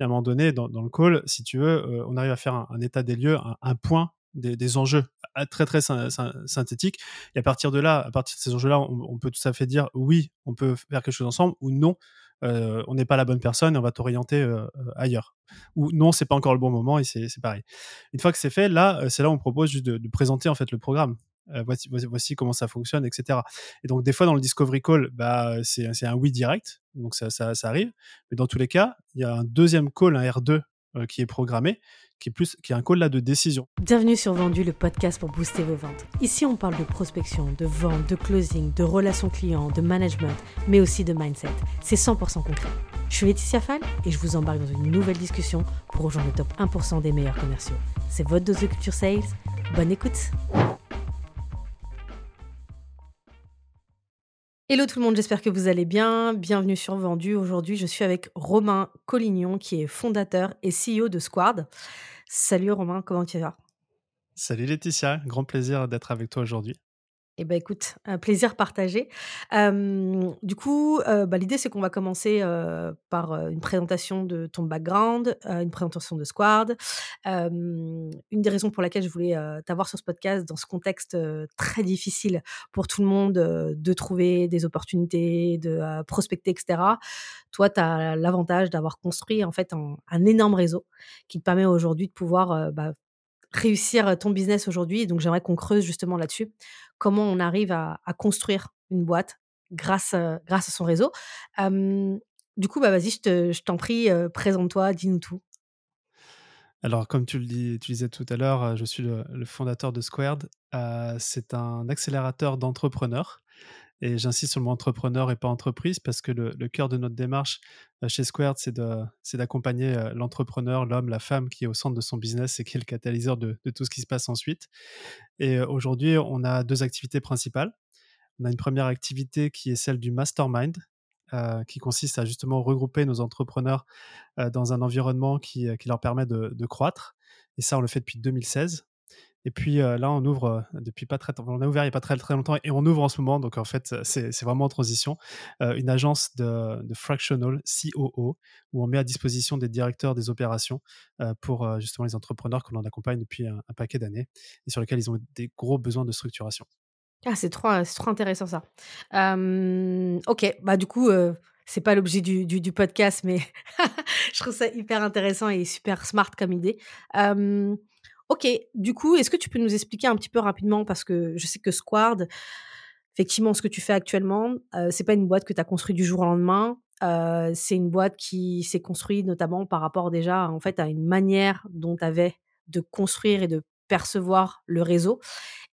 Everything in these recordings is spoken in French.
Et à un moment donné, dans, le call, si tu veux, on arrive à faire un, état des lieux, un, point des, enjeux très très synthétique. Et à partir de là, à partir de ces enjeux-là, on, peut tout à fait dire oui, on peut faire quelque chose ensemble ou non, euh, on n'est pas la bonne personne et on va t'orienter euh, euh, ailleurs. Ou non, c'est pas encore le bon moment et c'est pareil. Une fois que c'est fait, là, c'est là où on propose juste de, présenter en fait le programme. Voici, voici, comment ça fonctionne, etc. Et donc, des fois, dans le Discovery Call, bah, c'est un oui direct, donc ça, arrive. Mais dans tous les cas, il y a un deuxième call, un R2, qui est programmé, qui est, plus, qui est un call là de décision. Bienvenue sur Vendu, le podcast pour booster vos ventes. Ici, on parle de prospection, de vente, de closing, de relations clients, de management, mais aussi de mindset. C'est 100% concret. Je suis Laetitia Fall et je vous embarque dans une nouvelle discussion pour rejoindre le top 1% des meilleurs commerciaux. C'est votre dose de culture sales. Bonne écoute! Hello tout le monde, j'espère que vous allez bien. Bienvenue sur Vendu. Aujourd'hui, je suis avec Romain Collignon, qui est fondateur et CEO de Squad. Salut Romain, comment tu vas? Salut Laetitia, grand plaisir d'être avec toi aujourd'hui. Eh ben écoute, un plaisir partagé. du coup, bah, l'idée c'est qu'on va commencer par une présentation de ton background, une présentation de Squad. une des raisons pour laquelle je voulais t'avoir sur ce podcast dans ce contexte très difficile pour tout le monde de trouver des opportunités, de prospecter, etc. Toi, tu as l'avantage d'avoir construit en fait un, énorme réseau qui te permet aujourd'hui de pouvoir bah, réussir ton business aujourd'hui. Donc, j'aimerais qu'on creuse justement là-dessus. Comment on arrive à, construire une boîte grâce, grâce à son réseau. du coup, bah, vas-y, je t'en prie, présente-toi, dis-nous tout. Alors, comme tu le disais tout à l'heure, je suis le, fondateur de Squared. c'est un accélérateur d'entrepreneurs et j'insiste sur le mot entrepreneur et pas entreprise parce que le, cœur de notre démarche euh, chez Squared, c'est d'accompagner euh, l'entrepreneur, l'homme, la femme qui est au centre de son business et qui est le catalyseur de, tout ce qui se passe ensuite. Et euh, aujourd'hui, on a deux activités principales. On a une première activité qui est celle du mastermind, qui consiste à justement regrouper nos entrepreneurs dans un environnement qui, leur permet de, de, croître. Et ça, on le fait depuis 2016. Et puis là, on ouvre depuis pas très on a ouvert il n'y a pas très, très longtemps et on ouvre en ce moment. Donc en fait, c'est vraiment en transition. une agence de, fractional COO où on met à disposition des directeurs des opérations pour justement les entrepreneurs que l'on accompagne depuis un, paquet d'années et sur lesquels ils ont des gros besoins de structuration. Ah, c'est trop, trop intéressant ça. ok, bah du coup, c'est pas l'objet du, podcast, mais je trouve ça hyper intéressant et super smart comme idée. Ok, du coup, est-ce que tu peux nous expliquer un petit peu rapidement, parce que je sais que Squad, effectivement, ce que tu fais actuellement, euh, c'est pas une boîte que tu as construite du jour au lendemain. Euh, c'est une boîte qui s'est construite notamment par rapport déjà en fait à une manière dont tu avais de construire et de percevoir le réseau.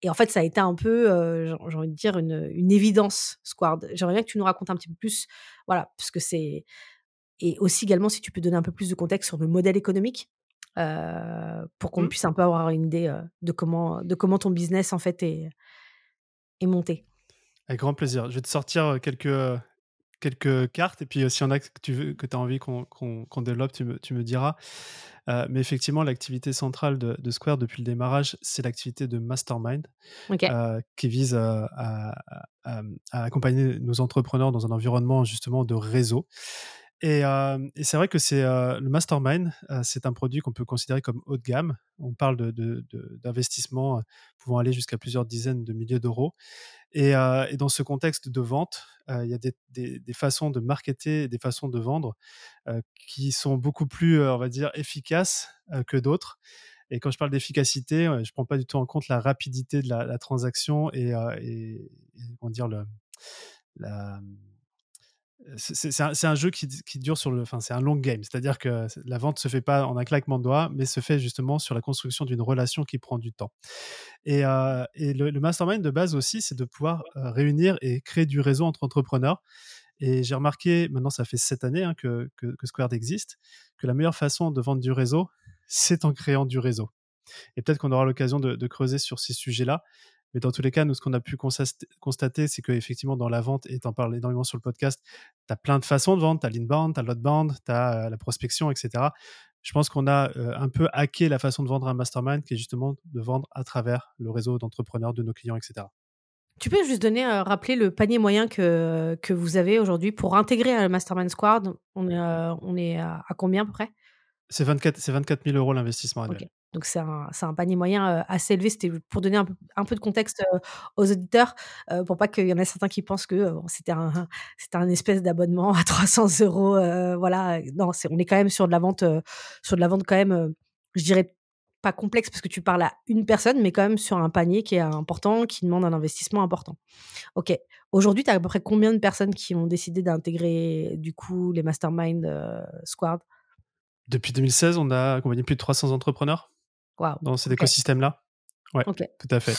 Et en fait, ça a été un peu, euh, j'ai envie de dire, une, une évidence, Squad. J'aimerais bien que tu nous racontes un petit peu plus, voilà, parce que c'est... Et aussi également, si tu peux donner un peu plus de contexte sur le modèle économique, euh, pour qu'on mmh. puisse un peu avoir une idée de, comment, de comment ton business en fait est, est monté. Avec grand plaisir. Je vais te sortir quelques, quelques cartes et puis s'il y en a que tu veux, que as envie qu'on développe, tu me, tu me diras. mais effectivement, l'activité centrale de, de, Square depuis le démarrage, c'est l'activité de Mastermind qui vise à, à, accompagner nos entrepreneurs dans un environnement justement de réseau. Et, c'est vrai que c'est le mastermind, c'est un produit qu'on peut considérer comme haut de gamme. On parle d'investissements de, pouvant aller jusqu'à plusieurs dizaines de milliers d'euros. Et, dans ce contexte de vente, il y a des, des, façons de marketer, des façons de vendre qui sont beaucoup plus, on va dire, efficaces que d'autres. Et quand je parle d'efficacité, je ne prends pas du tout en compte la rapidité de la, transaction et, et, comment dire le, la, c'est un, jeu qui, dure sur le. Enfin, c'est un long game. C'est-à-dire que la vente se fait pas en un claquement de doigts, mais se fait justement sur la construction d'une relation qui prend du temps. Et, le, mastermind de base aussi, c'est de pouvoir réunir et créer du réseau entre entrepreneurs. Et j'ai remarqué, maintenant ça fait sept années hein, que, que, Squared existe, que la meilleure façon de vendre du réseau, c'est en créant du réseau. Et peut-être qu'on aura l'occasion de, creuser sur ces sujets-là. Mais dans tous les cas, nous, ce qu'on a pu constater, c'est qu'effectivement, dans la vente, et tu en parles énormément sur le podcast, tu as plein de façons de vendre. Tu as l'inbound, tu as l'outbound, tu as euh, la prospection, etc. Je pense qu'on a euh, un peu hacké la façon de vendre un mastermind qui est justement de vendre à travers le réseau d'entrepreneurs de nos clients, etc. Tu peux juste donner, heu, rappeler le panier moyen que vous avez aujourd'hui pour intégrer un mastermind squad? On est, à combien à peu près? C'est 24 c'est 24 000 € l'investissement OK. annuel. Donc c'est un c'est un panier moyen, heu, assez élevé. C'était pour donner un peu un peu de contexte, heu, aux auditeurs, heu, pour pas qu'il y en ait certains qui pensent que, c'était un un espèce d'abonnement à 300 €, heu, voilà, non, on est quand même sur de la vente, sur de la vente quand même, je dirais pas complexe parce que tu parles à une personne, mais quand même sur un panier qui est important, qui demande un investissement important. OK. Aujourd'hui, tu as à peu près combien de personnes qui ont décidé d'intégrer, du coup, les mastermind, heu, squad? Depuis 2016, on a accompagné plus de 300 entrepreneurs dans cet écosystème-là. Ouais, OK. tout à fait.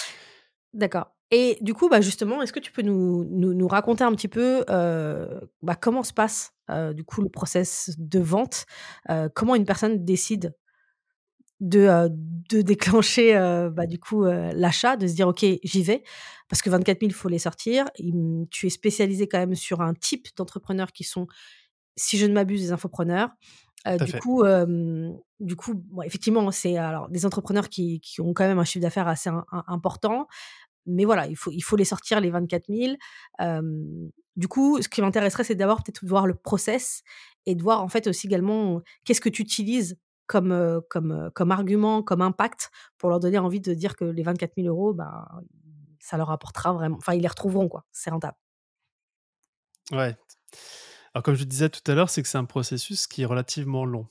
D'accord et du coup, bah, justement, est-ce que tu peux nous nous nous raconter un petit peu, heu, bah, comment se passe, heu, du coup, le process de vente? Heu, comment une personne décide de, de déclencher, bah, du coup, l'achat, de se dire: «OK, j'y vais», parce que 24 000, il faut les sortir. Tu es spécialisé quand même sur un type d'entrepreneurs qui sont, si je ne m'abuse, des infopreneurs. Du coup, du coup, bon, effectivement, c'est alors des entrepreneurs qui qui ont quand même un chiffre d'affaires assez im im important, mais voilà, il faut il faut les sortir les 24 000. Hem, du coup, ce qui m'intéresserait, c'est d'abord peut-être de voir le process et de voir en fait aussi également, qu'est-ce que tu utilises comme, comme, comme argument, comme impact pour leur donner envie de dire que les 24 000 €, ben, ça leur apportera vraiment enfin, ils les retrouveront quoi, c'est rentable. Ouais. Alors comme je disais tout à l'heure, c'est que c'est un processus qui est relativement long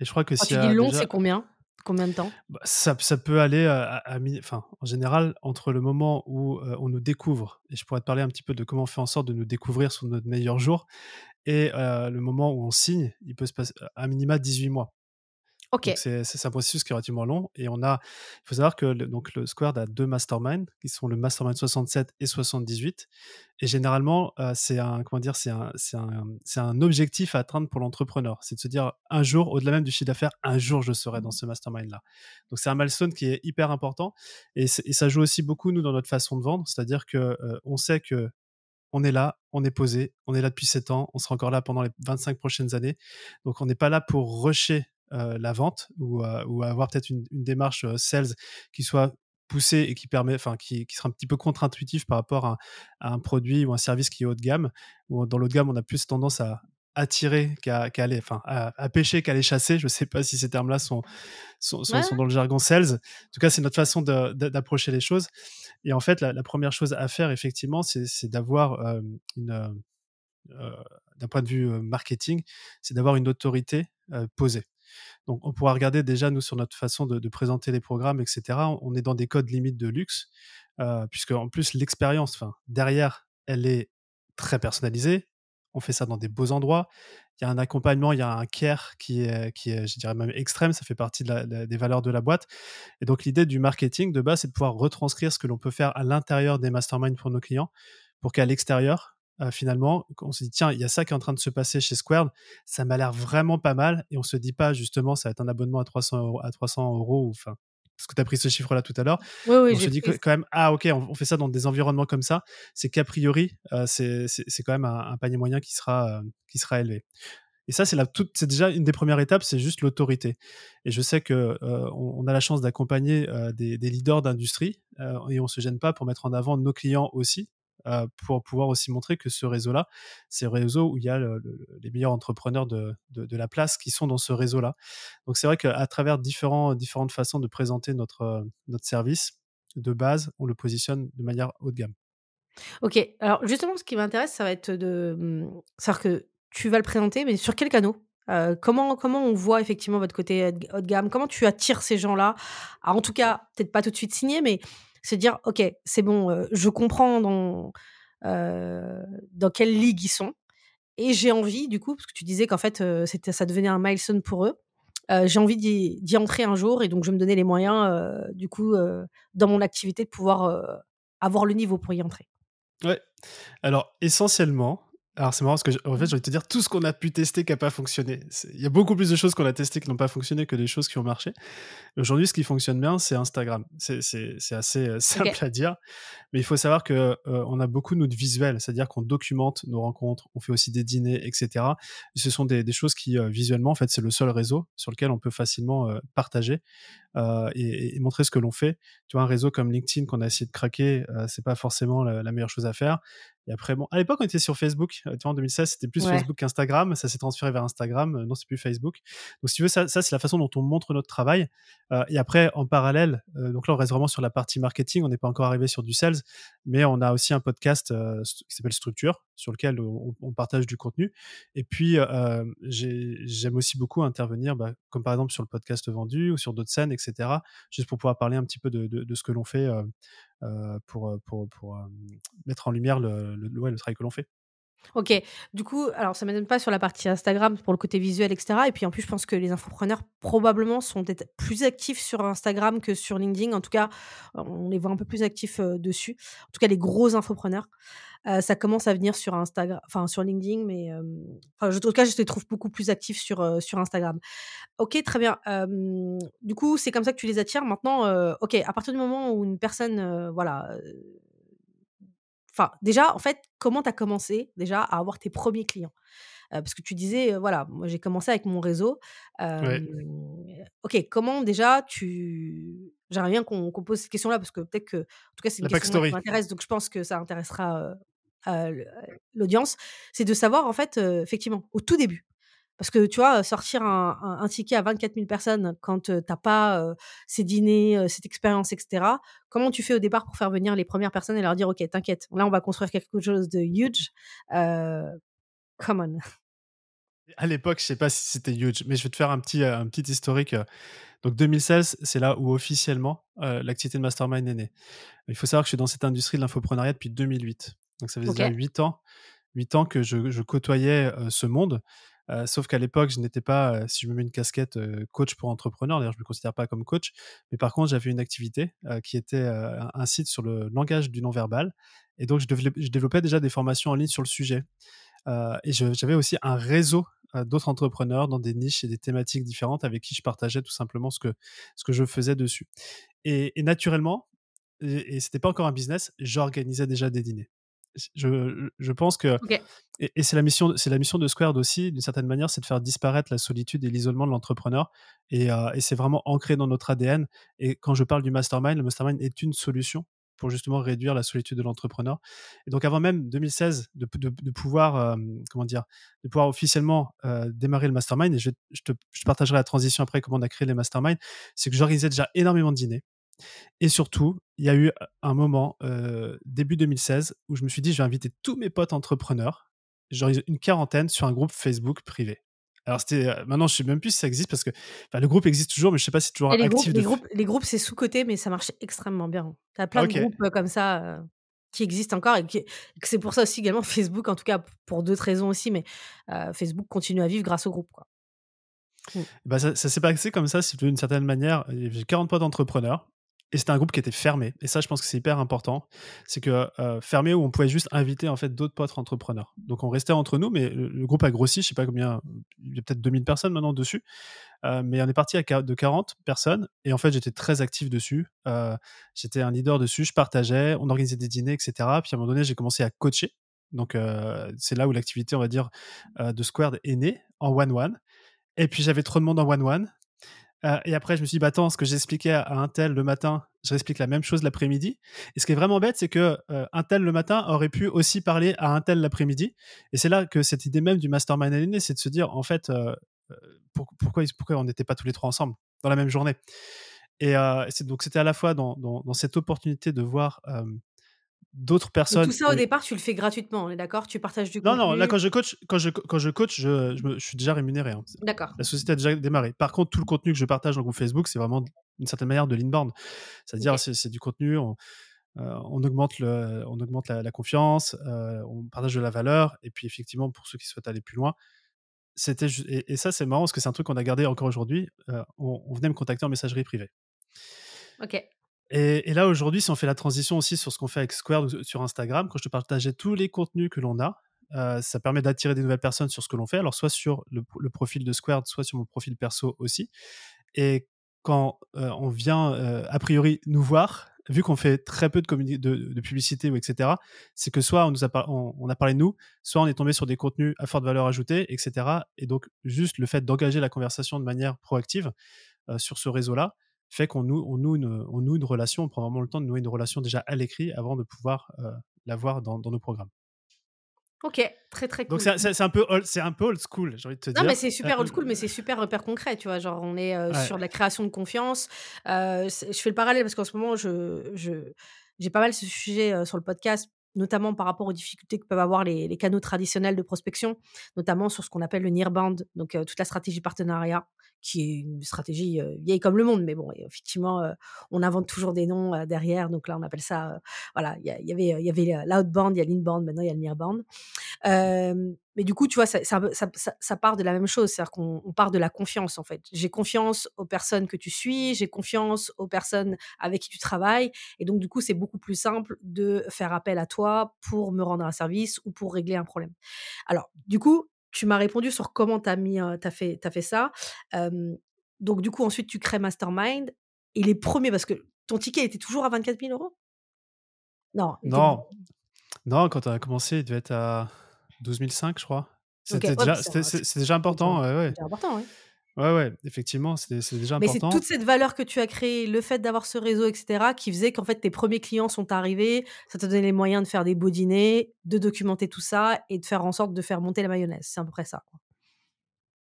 et je crois que Quand s'il tu dis long, déjà c'est combien? Combien de temps? bah, ça ça peut aller à à à mi enfin, en général, entre le moment où, heu, on nous découvre et je pourrais te parler un petit peu de comment on fait en sorte de nous découvrir sur notre meilleur jour et heu, le moment où on signe, il peut se passer à minima 18 mois. OK. c'est un processus qui est relativement long et on a il faut savoir que le donc le Squared a 2 masterminds qui sont le mastermind 67 et 78 et généralement, heu, c'est un comment dire? C'est un un un objectif à atteindre pour l'entrepreneur. C'est de se dire: «Un jour, au-delà même du chiffre d'affaires, un jour je serai dans ce mastermind-là». Donc c'est un milestone qui est hyper important et ça joue aussi beaucoup nous dans notre façon de vendre. C'est-à-dire que, heu, on sait que on est là, on est posé, on est là depuis 7 ans, on sera encore là pendant les 25 prochaines années. Donc on n'est pas là pour rusher, heu, la vente ou, heu, ou avoir peut-être une une démarche, heu, sales qui soit poussée et qui permet enfin qui qui sera un petit peu contre-intuitif par rapport à à un produit ou un service qui est haut de gamme. Ou dans l'haut de gamme, on a plus tendance à attirer qu'à aller enfin à à pêcher qu'à aller chasser. Je sais pas si ces termes-là sont sont sont Ouais, sont dans le jargon sales. En tout cas, c'est notre façon d'approcher les choses et en fait, la la 1 chose à faire effectivement, c'est d'avoir, une, d'un point de vue, marketing, c'est d'avoir une autorité, posée. Donc on pourra regarder déjà nous sur notre façon de présenter les programmes et cetera. On est dans des codes limites de luxe, heu, puisque en plus l'expérience, derrière, elle est très personnalisée. On fait ça dans des beaux endroits. Il y a un accompagnement, il y a un care qui est je dirais même extrême, ça fait partie des valeurs de la boîte et donc l'idée du marketing de base, c'est de pouvoir retranscrire ce que l'on peut faire à l'intérieur des masterminds pour nos clients, pour qu'à l'extérieur, heu, finalement, on se dit: «Tiens, il y a ça qui est en train de se passer chez Squared, ça m'a l'air vraiment pas mal» et on se dit pas justement: «Ça va être un abonnement à 300 euros à 300 € ou enfin» parce que tu as pris ce chiffre-là tout à l'heure. oui, oui, On se dit que quand même: «Ah OK, on on fait ça dans des environnements comme ça», c'est qu'a priori, heu, c'est quand même un un panier moyen qui sera, heu, qui sera élevé. Et ça, c'est déjà une des premières étapes, c'est juste l'autorité. Et je sais que, heu, on on a la chance d'accompagner, heu, des des leaders d'industrie, heu, et on se gêne pas pour mettre en avant nos clients aussi, heu, pour pouvoir aussi montrer que ce réseau-là, c'est le réseau où il y a le le les meilleurs entrepreneurs de de la place qui sont dans ce réseau-là. Donc c'est vrai qu'à travers différents différentes façons de présenter notre, heu, notre service, de base, on le positionne de manière haut de gamme. OK. Alors justement, ce qui m'intéresse, ça va être de, mmh, savoir que tu vas le présenter, mais sur quels canaux? Heu, comment comment on voit effectivement votre côté haut de gamme? Comment tu attires ces gens-là? En tout cas, peut-être pas tout de suite signer, mais se dire: «OK, c'est bon, heu, je comprends dans, heu, dans quelle ligue ils sont et j'ai envie du coup», parce que tu disais qu'en fait, heu, c'était ça devenait un milestone pour eux. J'ai envie d'y entrer un jour et donc je me donner les moyens, du coup, dans mon activité de pouvoir, avoir le niveau pour y entrer. Ouais. Alors essentiellement, Alors c'est marrant parce que en fait, j'ai envie de te dire tout ce qu'on a pu tester qui n'a pas fonctionné. Il y a beaucoup plus de choses qu'on a testées qui n'ont pas fonctionné que des choses qui ont marché. Aujourd'hui, ce qui fonctionne bien, c'est Instagram. C'est assez euh, simple à dire, mais il faut savoir que euh, on a beaucoup notre visuel, c'est-à-dire qu'on documente nos rencontres, on fait aussi des dîners, etc. ce sont des, choses qui euh, visuellement, en fait, c'est le seul réseau sur lequel on peut facilement partager et, montrer ce que l'on fait. Tu vois, un réseau comme LinkedIn qu'on a essayé de craquer, c'est pas forcément la, meilleure chose à faire. Et après, bon, à l'époque, on était sur Facebook. Tu vois, en 2016, c'était plus Facebook qu'Instagram. Ça s'est transféré vers Instagram. Non, c'est plus Facebook. Donc, si tu veux, ça, ça c'est la façon dont on montre notre travail. Euh, et après, en parallèle, euh, donc là, on reste vraiment sur la partie marketing. On n'est pas encore arrivé sur du sales, mais on a aussi un podcast euh, qui s'appelle Structure, sur lequel on, partage du contenu. Et puis, j'aime aussi beaucoup intervenir, bah, comme par exemple sur le podcast vendu ou sur d'autres scènes, etc., juste pour pouvoir parler un petit peu de, ce que l'on fait pour, pour, pour mettre en lumière le, le, le travail que l'on fait. OK. Du coup, alors ça m'étonne pas sur la partie Instagram pour le côté visuel, etc. Et puis en plus, je pense que les infopreneurs probablement sont peut-être plus actifs sur Instagram que sur LinkedIn. En tout cas, on les voit un peu plus actifs dessus. En tout cas, les gros infopreneurs. ça commence à venir sur Instagram, enfin sur LinkedIn, mais enfin, en tout cas, je les trouve beaucoup plus actifs sur, sur Instagram. Ok, très bien. du coup, c'est comme ça que tu les attires. Maintenant, ok, à partir du moment où une personne, voilà Enfin, déjà, en fait, comment tu as commencé déjà à avoir tes premiers clients? Parce que tu disais, voilà, moi j'ai commencé avec mon réseau. Ok, comment déjà tu. J'aimerais bien qu'on pose cette question-là parce que peut-être que, en tout cas, c'est une question qui m'intéresse, donc je pense que ça intéressera l'audience. C'est de savoir, en fait, effectivement, au tout début, parce que tu vois, sortir un, ticket à 24 000 personnes quand tu n'as pas ces dîners, cette expérience, etc. Comment tu fais au départ pour faire venir les premières personnes et leur dire, OK, t'inquiète, là, on va construire quelque chose de huge. come on? À l'époque, je sais pas si c'était huge, mais je vais te faire un petit, un petit historique. Donc 2016, c'est là où officiellement l'activité de Mastermind est née. Il faut savoir que je suis dans cette industrie de l'infoprenariat depuis 2008. Donc ça fait déjà 8 ans, 8 ans que je, je côtoyais ce monde sauf qu'à l'époque, je n'étais pas, si je me mets une casquette, coach pour entrepreneurs, d'ailleurs je ne me considère pas comme coach, mais par contre j'avais une activité qui était un, site sur le langage du non-verbal, et donc je, je, développais déjà des formations en ligne sur le sujet. et j'avais aussi un réseau d'autres entrepreneurs dans des niches et des thématiques différentes avec qui je partageais tout simplement ce que, ce que je faisais dessus. Et, naturellement, et, et c'était pas encore un business, j'organisais déjà des dîners je, je, pense que et, c'est la mission c'est la mission de Squared aussi d'une certaine manière c'est de faire disparaître la solitude et l'isolement de l'entrepreneur et, euh, et c'est vraiment ancré dans notre ADN et quand je parle du mastermind le mastermind est une solution pour justement réduire la solitude de l'entrepreneur et donc avant même 2016 de, de, pouvoir euh, comment dire de pouvoir officiellement euh, démarrer le mastermind et je, je, te, je partagerai la transition après comment on a créé les masterminds c'est que j'organisais déjà énormément de dîners et surtout, il y a eu un moment, début 2016, où je me suis dit, je vais inviter tous mes potes entrepreneurs, genre une quarantaine, sur un groupe Facebook privé. Alors c'était maintenant je sais même plus si ça existe parce que le groupe existe toujours mais je sais pas si c'est toujours les actif. Groupes, les, groupes, les groupes c'est sous côté mais ça marche extrêmement bien. Tu as plein de groupes comme ça qui existent encore et, que c'est pour ça aussi également Facebook en tout cas pour d'autres raisons aussi mais Facebook continue à vivre grâce au groupe quoi. Mmh. Bah ça, ça s'est passé comme ça, d'une certaine manière. J'ai 40 potes d'entrepreneurs et c'était un groupe qui était fermé. Et ça, je pense que c'est hyper important. C'est que euh, fermé où on pouvait juste inviter en fait d'autres potes entrepreneurs. Donc on restait entre nous, mais le, groupe a grossi. Je sais pas combien, il y a peut-être 2000 personnes maintenant dessus. Euh, mais on est parti à de 40 personnes. Et en fait, j'étais très actif dessus. Euh, j'étais un leader dessus. Je partageais, on organisait des dîners, etc. Puis à un moment donné, j'ai commencé à coacher. Donc c'est là où l'activité, on va dire, de Squared est née en one-one. Et puis j'avais trop de monde en one-one. Euh, et après, je me suis dit, bah attends, ce que j'expliquais à un tel le matin, je réexplique la même chose l'après-midi. Et ce qui est vraiment bête, c'est que euh, un tel le matin aurait pu aussi parler à un tel l'après-midi. Et c'est là que cette idée même du mastermind aligné, c'est de se dire, en fait, euh, pourquoi, pourquoi on n'était pas tous les trois ensemble dans la même journée Et donc, c'était à la fois dans, cette opportunité de voir d'autres personnes. tout ça au départ, tu le fais gratuitement, on est d'accord? Tu partages du contenu. Non, non, là quand je coach, quand je, quand je coach, je, je, suis déjà rémunéré. Hein. D'accord. La société a déjà démarré. Par contre, tout le contenu que je partage dans le groupe Facebook, c'est vraiment d'une certaine manière de l'inbound. C'est-à-dire, c'est du contenu. On, euh, on augmente, le, on augmente la, confiance, euh, on partage de la valeur, et puis effectivement, pour ceux qui souhaitent aller plus loin, c'était et, et, ça c'est marrant parce que c'est un truc qu'on a gardé encore aujourd'hui. Euh, on, on, venait me contacter en messagerie privée. Ok. Et, là, aujourd'hui, si on fait la transition aussi sur ce qu'on fait avec Square sur Instagram, quand je te partageais tous les contenus que l'on a, ça permet d'attirer des nouvelles personnes sur ce que l'on fait, alors soit sur le, profil de Squared, soit sur mon profil perso aussi. Et quand on vient a priori nous voir, vu qu'on fait très peu de, publicité etc., c'est que soit on, a parlé de nous, soit on est tombé sur des contenus à forte valeur ajoutée, etc. Et donc, juste le fait d'engager la conversation de manière proactive sur ce réseau-là fait qu'on noue, on noue, une, on noue une relation, on prend vraiment le temps de nouer une relation déjà à l'écrit avant de pouvoir l'avoir dans, dans nos programmes. Ok, très très cool. Donc c'est un peu c'est un peu old school, j'ai envie de te dire. Non mais c'est super old school, mais c'est super repère concret, tu vois. Genre on est sur la création de confiance. je fais le parallèle parce qu'en ce moment je j'ai pas mal ce sujet sur le podcast notamment par rapport aux difficultés que peuvent avoir les, canaux traditionnels de prospection, notamment sur ce qu'on appelle le nearbound, donc toute la stratégie partenariat, qui est une stratégie vieille comme le monde, mais bon, effectivement, on invente toujours des noms derrière, donc là, on appelle ça, voilà, il y, avait, il y avait il y a l'inbound, maintenant il y a le nearbound. Mais du coup, tu vois, ça, ça, part de la même chose, c'est-à-dire qu'on part de la confiance, en fait. J'ai confiance aux personnes que tu suis, j'ai confiance aux personnes avec qui tu travailles, et donc, du coup, c'est beaucoup plus simple de faire appel à toi pour me rendre un service ou pour régler un problème. Alors, du coup, tu m'as répondu sur comment tu as, mis, as, fait, as fait ça. donc, du coup, ensuite, tu crées Mastermind. Et les premiers, parce que ton ticket était toujours à 24 000 euros? Non. Non. Non, quand tu as commencé, il devait être à 12 500, je crois. C'était déjà, déjà, important. Ouais, C'était important, oui. Ouais, ouais, effectivement, c'est déjà important. Mais c'est toute cette valeur que tu as créée, le fait d'avoir ce réseau, etc., qui faisait qu'en fait, tes premiers clients sont arrivés, ça te donnait les moyens de faire des beaux dîners, de documenter tout ça et de faire en sorte de faire monter la mayonnaise. C'est à peu près ça.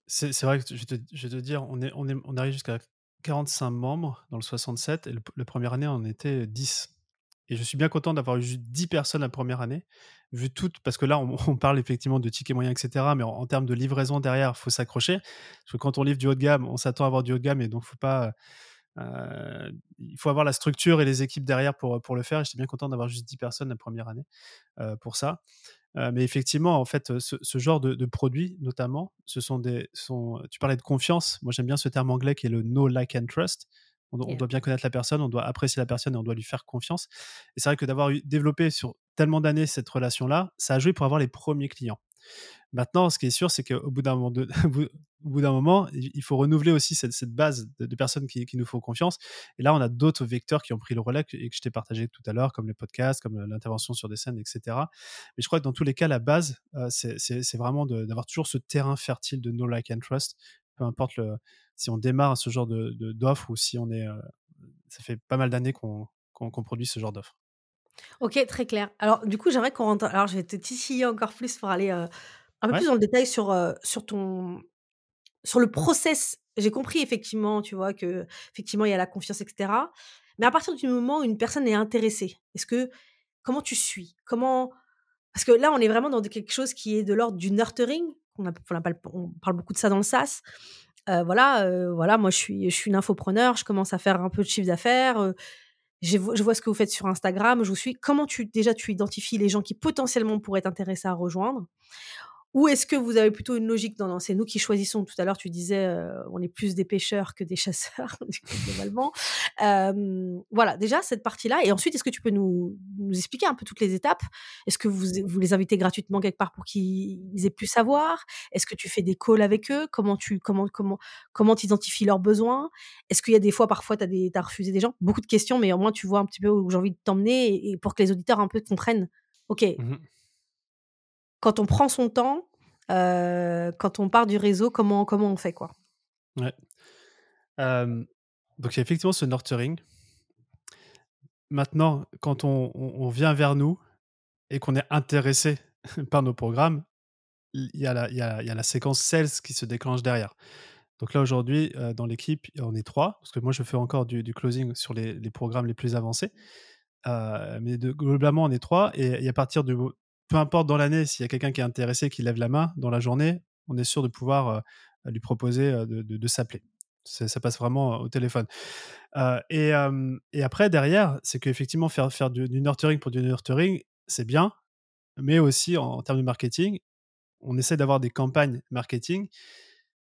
C'est vrai que je vais, te, je vais te dire, on, est, on, est, on arrive jusqu'à 45 membres dans le 67, et le, la première année, on était 10. Et je suis bien content d'avoir eu 10 personnes la première année, vu toutes, parce que là, on, parle effectivement de tickets moyens, etc. Mais en, termes de livraison derrière, il faut s'accrocher. Parce que quand on livre du haut de gamme, on s'attend à avoir du haut de gamme, et donc faut pas. Euh, il faut avoir la structure et les équipes derrière pour, pour le faire. Et j'étais bien content d'avoir juste 10 personnes la première année euh, pour ça. Euh, mais effectivement, en fait, ce, genre de, de, produits, notamment, ce sont des. Sont, tu parlais de confiance. Moi, j'aime bien ce terme anglais qui est le no, like and trust. On, doit bien connaître la personne, on doit apprécier la personne et on doit lui faire confiance. Et c'est vrai que d'avoir développé sur tellement d'années cette relation-là, ça a joué pour avoir les premiers clients. Maintenant, ce qui est sûr, c'est qu'au bout d'un moment, au bout d'un moment, il faut renouveler aussi cette, base de, personnes qui, nous font confiance. Et là, on a d'autres vecteurs qui ont pris le relais et que je t'ai partagé tout à l'heure, comme les podcasts, comme l'intervention sur des scènes, etc. Mais je crois que dans tous les cas, la base, euh, c'est vraiment d'avoir toujours ce terrain fertile de no like and trust, peu importe le, si on démarre ce genre de, d'offre ou si on est. Euh, ça fait pas mal d'années qu'on, produit ce genre d'offre. Ok, très clair. Alors, du coup, j'aimerais qu'on rentre. Alors, je vais te titiller encore plus pour aller euh, un peu plus dans le détail sur, euh, sur ton. Sur le process. J'ai compris, effectivement, tu vois, que effectivement, il y a la confiance, etc. Mais à partir du moment où une personne est intéressée, est-ce que. Comment tu suis? Comment. Parce que là, on est vraiment dans quelque chose qui est de l'ordre du nurturing. On, a, on parle beaucoup de ça dans le SaaS voilà, voilà, moi je suis, je suis une infopreneur, je commence à faire un peu de chiffre d'affaires. je, vois ce que vous faites sur Instagram, je vous suis. Comment tu déjà tu identifies les gens qui potentiellement pourraient t'intéresser à rejoindre? Ou est-ce que vous avez plutôt une logique dans, c'est nous qui choisissons Tout à l'heure, tu disais, on est plus des pêcheurs que des chasseurs, globalement. voilà, déjà cette partie-là. Et ensuite, est-ce que tu peux nous, nous, expliquer un peu toutes les étapes? Est-ce que vous, vous les invitez gratuitement quelque part pour qu'ils aient pu savoir Est-ce que tu fais des calls avec eux? Comment tu comment comment comment identifies leurs besoins? Est-ce qu'il y a des fois, parfois, tu as, as, refusé des gens? Beaucoup de questions, mais au moins tu vois un petit peu où j'ai envie de t'emmener et, pour que les auditeurs un peu comprennent. Ok, mmh quand on prend son temps, quand on part du réseau, comment, comment on fait quoi donc il y a effectivement ce nurturing. Maintenant, quand on, vient vers nous et qu'on est intéressé par nos programmes, il y, a la, séquence sales qui se déclenche derrière. Donc là, aujourd'hui, dans l'équipe, on est trois, parce que moi, je fais encore du, closing sur les, programmes les plus avancés. mais de, globalement, on est trois. Et, et à partir du, peu importe dans l'année, s'il y a quelqu'un qui est intéressé, qui lève la main dans la journée, on est sûr de pouvoir euh, lui proposer euh, de, s'appeler. Ça passe vraiment au téléphone. Euh, et, après, derrière, c'est qu'effectivement, faire du, nurturing pour du nurturing, c'est bien, mais aussi en, termes de marketing, on essaie d'avoir des campagnes marketing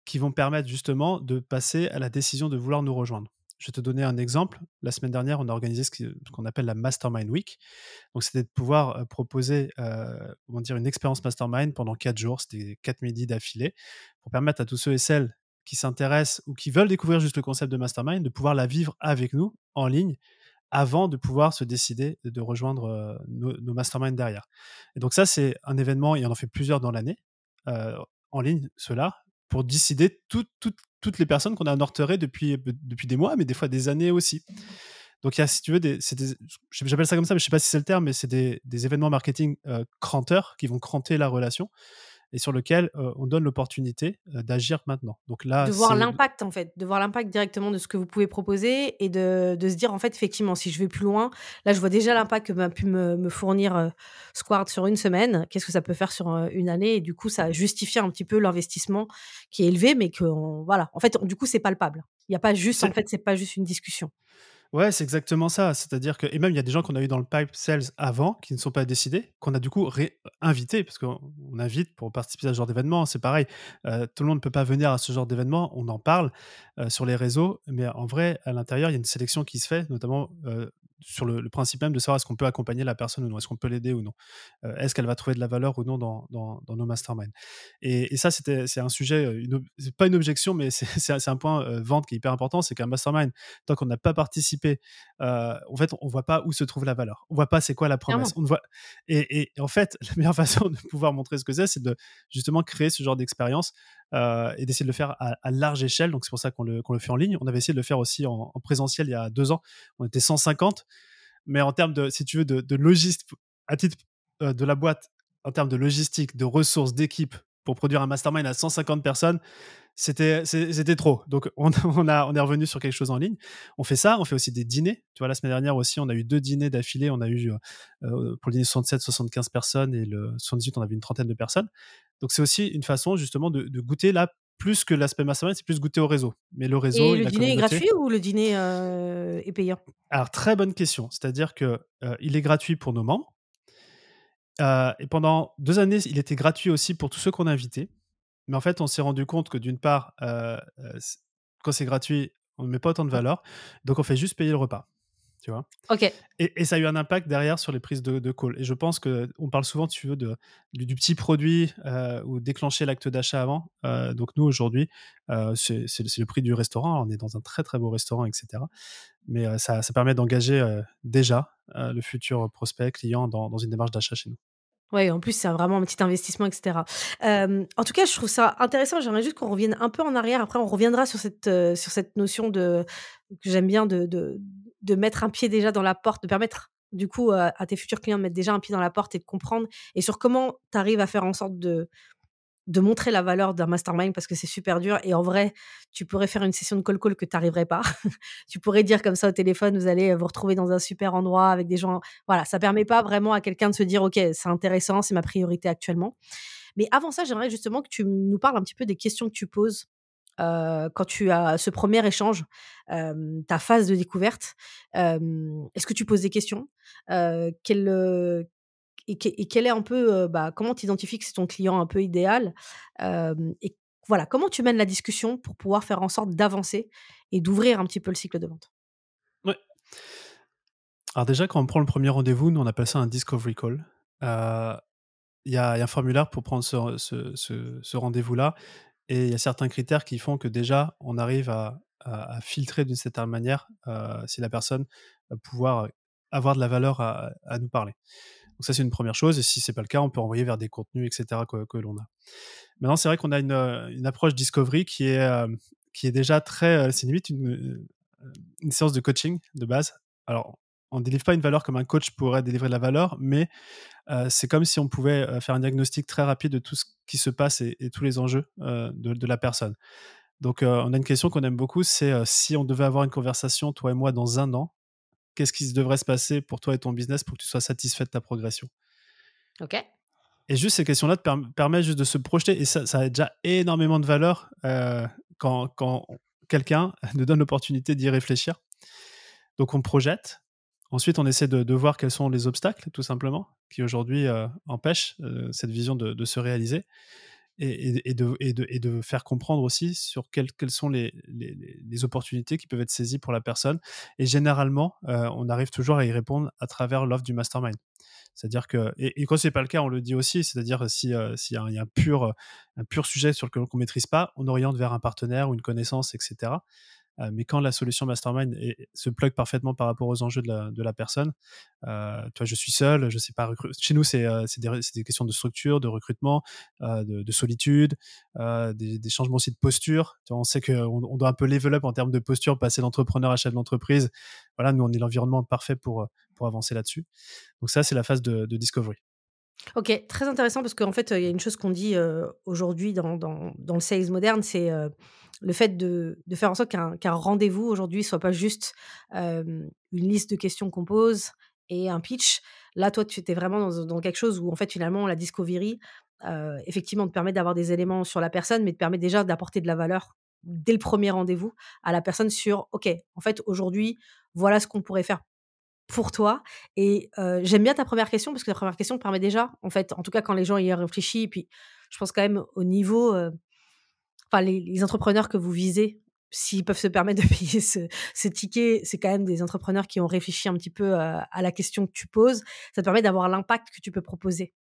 qui vont permettre justement de passer à la décision de vouloir nous rejoindre. Je vais te donner un exemple. La semaine dernière, on a organisé ce qu'on appelle la Mastermind Week. Donc, c'était de pouvoir proposer comment dire, une expérience Mastermind pendant quatre jours. C'était quatre midis d'affilée pour permettre à tous ceux et celles qui s'intéressent ou qui veulent découvrir juste le concept de Mastermind de pouvoir la vivre avec nous en ligne avant de pouvoir se décider de rejoindre nos, masterminds derrière. Et donc ça, c'est un événement, il y en a fait plusieurs dans l'année, en ligne, cela, pour décider toutes les personnes qu'on a norterées depuis, depuis des mois, mais des fois des années aussi. Donc, il y a, si tu veux, des, j'appelle ça comme ça, mais je sais pas si c'est le terme, mais c'est des, des, événements marketing euh, cranteurs qui vont cranter la relation et sur lequel on donne l'opportunité d'agir maintenant. Donc là, de voir l'impact en fait, de voir l'impact directement de ce que vous pouvez proposer et de, de, se dire en fait effectivement si je vais plus loin, là je vois déjà l'impact que m'a pu me, me fournir Square sur une semaine, qu'est-ce que ça peut faire sur une année? Et du coup ça justifie un petit peu l'investissement qui est élevé mais que voilà, en fait du coup c'est palpable. Il n'y a pas juste en fait c'est pas juste une discussion. Ouais, c'est exactement ça. C'est-à-dire que, et même il y a des gens qu'on a eu dans le pipe sales avant qui ne sont pas décidés, qu'on a du coup réinvités, parce qu'on invite pour participer à ce genre d'événement. C'est pareil, euh, tout le monde ne peut pas venir à ce genre d'événement, on en parle euh, sur les réseaux, mais en vrai, à l'intérieur, il y a une sélection qui se fait, notamment euh, sur le, principe même de savoir est-ce qu'on peut accompagner la personne ou non, est-ce qu'on peut l'aider ou non, euh, est-ce qu'elle va trouver de la valeur ou non dans, dans, nos masterminds. Et, ça, c'était, c'est un sujet, euh, une, pas une objection, mais c'est, un point euh, vente qui est hyper important, c'est qu'un mastermind, tant qu'on n'a pas participé, en fait, on voit pas où se trouve la valeur, on voit pas c'est quoi la promesse. On voit, et, en fait, la meilleure façon de pouvoir montrer ce que c'est, c'est de justement créer ce genre d'expérience et d'essayer de le faire à, large échelle. Donc c'est pour ça qu'on le, fait en ligne. On avait essayé de le faire aussi en, en, présentiel il y a deux ans. On était 150 mais en termes de, si tu veux, de, logistique, à titre euh, de la boîte, en termes de logistique, de ressources, d'équipe, pour produire un mastermind à 150 personnes, c'était trop. Donc on, a on est revenu sur quelque chose en ligne. On fait ça, on fait aussi des dîners. Tu vois la semaine dernière aussi, on a eu deux dîners d'affilée. On a eu euh, euh, pour le dîner 67 75 personnes et le 78 on avait une trentaine de personnes. Donc c'est aussi une façon justement de, de goûter là plus que l'aspect mastermind, c'est plus goûter au réseau. Mais le réseau. Et le dîner est gratuit ou le dîner euh, est payant? Alors, très bonne question. C'est-à-dire qu'il euh, il est gratuit pour nos membres. Euh, et pendant deux années, il était gratuit aussi pour tous ceux qu'on a invités. Mais en fait, on s'est rendu compte que d'une part, quand c'est gratuit, on ne met pas autant de valeur. Donc, on fait juste payer le repas tu vois. Ok. Et, ça a eu un impact derrière sur les prises de, de call. Et je pense que on parle souvent, tu veux, de, du, petit produit euh, ou déclencher l'acte d'achat avant. Euh, donc nous aujourd'hui, euh, c'est le prix du restaurant. On est dans un très très beau restaurant, etc. Mais ça, ça, permet d'engager déjà le futur prospect client dans, dans une démarche d'achat chez nous. Oui, en plus, c'est vraiment un petit investissement, etc. en tout cas, je trouve ça intéressant. J'aimerais juste qu'on revienne un peu en arrière. Après, on reviendra sur cette, sur cette notion de que j'aime bien de, de mettre un pied déjà dans la porte, de permettre du coup à, tes futurs clients de mettre déjà un pied dans la porte et de comprendre et sur comment tu arrives à faire en sorte de de montrer la valeur d'un mastermind parce que c'est super dur et en vrai tu pourrais faire une session de call call que tu n'arriverais pas. Tu pourrais dire comme ça au téléphone vous allez vous retrouver dans un super endroit avec des gens voilà ça permet pas vraiment à quelqu'un de se dire ok c'est intéressant c'est ma priorité actuellement. Mais avant ça j'aimerais justement que tu nous parles un petit peu des questions que tu poses quand tu as ce premier échange, ta phase de découverte, est-ce que tu poses des questions quel, et, est un peu, bah, comment tu identifies que c'est ton client un peu idéal Et voilà, comment tu mènes la discussion pour pouvoir faire en sorte d'avancer et d'ouvrir un petit peu le cycle de vente? Ouais. Alors déjà, quand on prend le premier rendez-vous, nous on appelle ça un discovery call. Il y, a un formulaire pour prendre ce rendez-vous-là et il y a certains critères qui font que déjà, on arrive à, filtrer d'une certaine manière euh, si la personne va pouvoir avoir de la valeur à, nous parler. Donc ça, c'est une première chose. Et si c'est pas le cas, on peut envoyer vers des contenus, etc. que, l'on a. Maintenant, c'est vrai qu'on a une, approche discovery qui est, euh, qui est déjà très... Euh, c'est limite une, une séance de coaching de base. Alors, on ne délivre pas une valeur comme un coach pourrait délivrer de la valeur, mais euh, c'est comme si on pouvait euh, faire un diagnostic très rapide de tout ce qui se passe et, tous les enjeux euh, de, la personne. Donc, on a une question qu'on aime beaucoup, c'est si on devait avoir une conversation, toi et moi, dans un an, qu'est-ce qui devrait se passer pour toi et ton business pour que tu sois satisfait de ta progression? Ok. Et juste ces questions-là te permettent juste de se projeter, et ça, a déjà énormément de valeur quand, quand quelqu'un nous donne l'opportunité d'y réfléchir. Donc on projette, Ensuite, on essaie de, voir quels sont les obstacles, tout simplement, qui aujourd'hui euh, empêchent euh, cette vision de, se réaliser. et, de, faire comprendre aussi sur quelles, sont les, opportunités qui peuvent être saisies pour la personne. Et généralement, euh, on arrive toujours à y répondre à travers l'offre du mastermind. C'est-à-dire que, et, quand c'est pas le cas, on le dit aussi, c'est-à-dire si s'il y, y, a un pur, un pur sujet sur lequel on maîtrise pas, on oriente vers un partenaire ou une connaissance, etc. Euh, mais quand la solution mastermind se plug parfaitement par rapport aux enjeux de la, personne, euh, toi, je suis seul, je sais pas. Chez nous, c'est euh, des, des, questions de structure, de recrutement, euh, de, de, solitude, des, changements aussi de posture. On sait qu'on on doit un peu level up en termes de posture, passer d'entrepreneur à chef d'entreprise. Voilà, nous, on est l'environnement parfait pour, pour avancer là-dessus. Donc ça, c'est la phase de discovery. Ok, très intéressant parce qu'en fait, il y a une chose qu'on dit euh, aujourd'hui dans, dans, le sales moderne, c'est euh, le fait de, de, faire en sorte qu'un qu rendez-vous aujourd'hui soit pas juste euh, une liste de questions qu'on pose et un pitch. Là, toi, tu étais vraiment dans, dans, quelque chose où, en fait, finalement, la discovery, effectivement, te permet d'avoir des éléments sur la personne, mais te permet déjà d'apporter de la valeur dès le premier rendez-vous à la personne sur, OK, en fait, aujourd'hui, voilà ce qu'on pourrait faire pour toi. Et euh, j'aime bien ta première question parce que la première question permet déjà, en fait, en tout cas quand les gens y réfléchissent, et puis je pense quand même au niveau, euh, enfin les, entrepreneurs que vous visez, s'ils peuvent se permettre de payer ce, ticket, c'est quand même des entrepreneurs qui ont réfléchi un petit peu à, à la question que tu poses. Ça te permet d'avoir l'impact que tu peux proposer.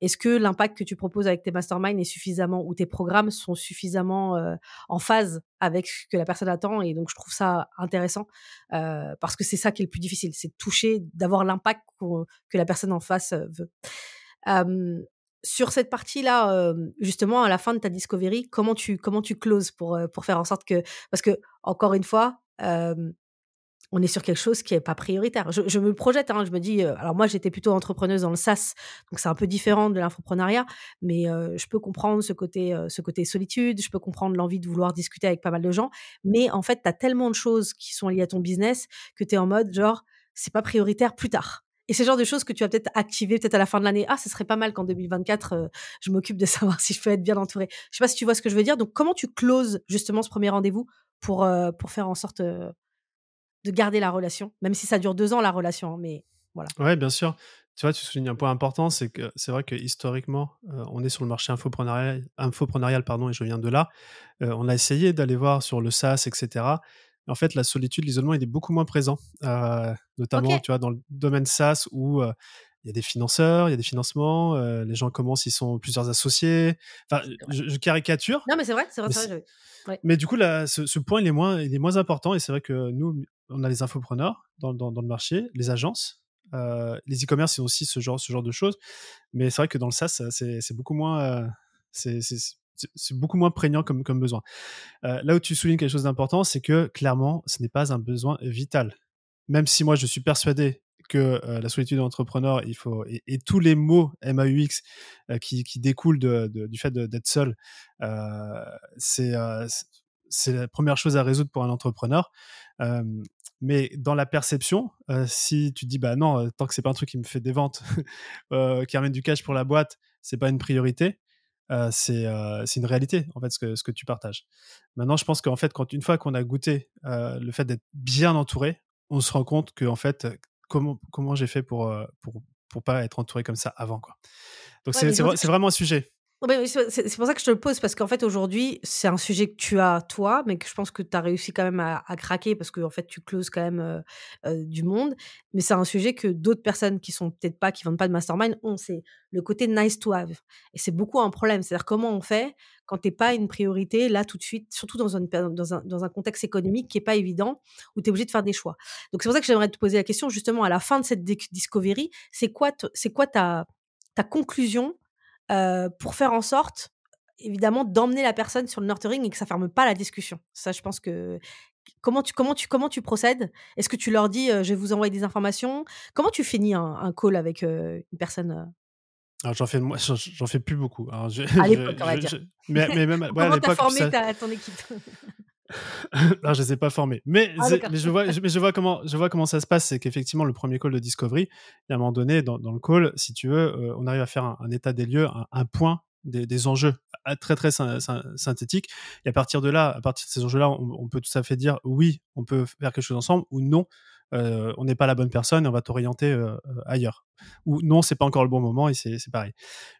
Est-ce que l'impact que tu proposes avec tes masterminds est suffisamment, ou tes programmes sont suffisamment euh, en phase avec ce que la personne attend Et donc, je trouve ça intéressant euh, parce que c'est ça qui est le plus difficile, c'est de toucher, d'avoir l'impact que la personne en face euh, veut. Euh, sur cette partie-là, euh, justement, à la fin de ta discovery, comment tu comment tu closes pour pour faire en sorte que parce que encore une fois, on est sur quelque chose qui est pas prioritaire. Je, me projette, hein, je me dis, euh, alors moi j'étais plutôt entrepreneuse dans le SaaS, donc c'est un peu différent de l'infoprenariat, mais euh, je peux comprendre ce côté, euh, ce côté solitude, je peux comprendre l'envie de vouloir discuter avec pas mal de gens, mais en fait, tu as tellement de choses qui sont liées à ton business que tu es en mode genre, c'est pas prioritaire plus tard. Et c'est le genre de choses que tu vas peut-être activer peut-être à la fin de l'année. Ah, ce serait pas mal qu'en 2024, je m'occupe de savoir si je peux être bien entourée. Je sais pas si tu vois ce que je veux dire. Donc, comment tu closes justement ce premier rendez-vous pour, pour faire en sorte de garder la relation, même si ça dure deux ans la relation, hein, mais voilà. Ouais, bien sûr. Tu vois, tu soulignes un point important, c'est que c'est vrai que historiquement, euh, on est sur le marché infopreneurial, infopreneurial pardon, et je viens de là. Euh, on a essayé d'aller voir sur le SaaS, etc. En fait, la solitude, l'isolement, il est beaucoup moins présent, euh, notamment, okay. tu vois, dans le domaine SaaS où il y a des financeurs, il y a des financements, les gens commencent, ils sont plusieurs associés. Enfin, je, je, caricature. Non, mais c'est vrai, c'est vrai. Mais, vrai, ouais. mais du coup, là, ce, ce, point, il est moins, il est moins important, et c'est vrai que nous, on a les infopreneurs dans, le marché, les agences, euh, les e-commerce, c'est aussi ce genre, de choses. Mais c'est vrai que dans le SaaS, c'est beaucoup moins, euh, c'est beaucoup moins prégnant comme, besoin. Euh, là où tu soulignes quelque chose d'important, c'est que clairement, ce n'est pas un besoin vital. Même si moi, je suis persuadé que la solitude d'entrepreneur, il faut et, tous les mots MAUX qui, découlent du fait d'être seul, c'est c'est la première chose à résoudre pour un entrepreneur. Euh, mais dans la perception, euh, si tu dis bah non, tant que c'est pas un truc qui me fait des ventes, euh, qui amène du cash pour la boîte, c'est pas une priorité. c'est une réalité en fait ce que, ce que tu partages. Maintenant, je pense qu'en fait, quand une fois qu'on a goûté le fait d'être bien entouré, on se rend compte que en fait, comment comment j'ai fait pour pour pour pas être entouré comme ça avant quoi. Donc ouais, c'est vraiment un sujet. C'est pour ça que je te le pose, parce qu'en fait, aujourd'hui, c'est un sujet que tu as toi, mais que je pense que tu as réussi quand même à, craquer, parce qu'en en fait, tu closes quand même euh, euh, du monde. Mais c'est un sujet que d'autres personnes qui sont peut-être pas, qui vendent pas de mastermind ont. C'est le côté nice to have. Et c'est beaucoup un problème. C'est-à-dire comment on fait quand t'es pas une priorité, là, tout de suite, surtout dans, une, dans, un, dans un contexte économique qui est pas évident, où tu es obligé de faire des choix. Donc, c'est pour ça que j'aimerais te poser la question, justement, à la fin de cette discovery, c'est quoi, quoi ta, ta conclusion euh, pour faire en sorte, évidemment, d'emmener la personne sur le nurturing et que ça ferme pas la discussion. Ça, je pense que comment tu comment tu comment tu procèdes? Est-ce que tu leur dis euh, je vais vous envoyer des informations? Comment tu finis un, un call avec euh, une personne alors j'en fais j'en fais plus beaucoup. Alors, je, à l'époque, on va dire. mais, mais même ouais, comment t'as formé ça... ta, ton équipe? non, je les ai pas formés. Mais, ah, mais, je, vois, je, mais je, vois comment, je vois comment ça se passe. C'est qu'effectivement, le premier call de Discovery, à un moment donné, dans, dans le call, si tu veux, euh, on arrive à faire un, un état des lieux, un, un, point des, des enjeux très très synthétiques. Et à partir de là, à partir de ces enjeux-là, on, on, peut tout à fait dire oui, on peut faire quelque chose ensemble ou non, euh, on n'est pas la bonne personne et on va t'orienter euh, ailleurs. Ou non, c'est pas encore le bon moment et c'est pareil.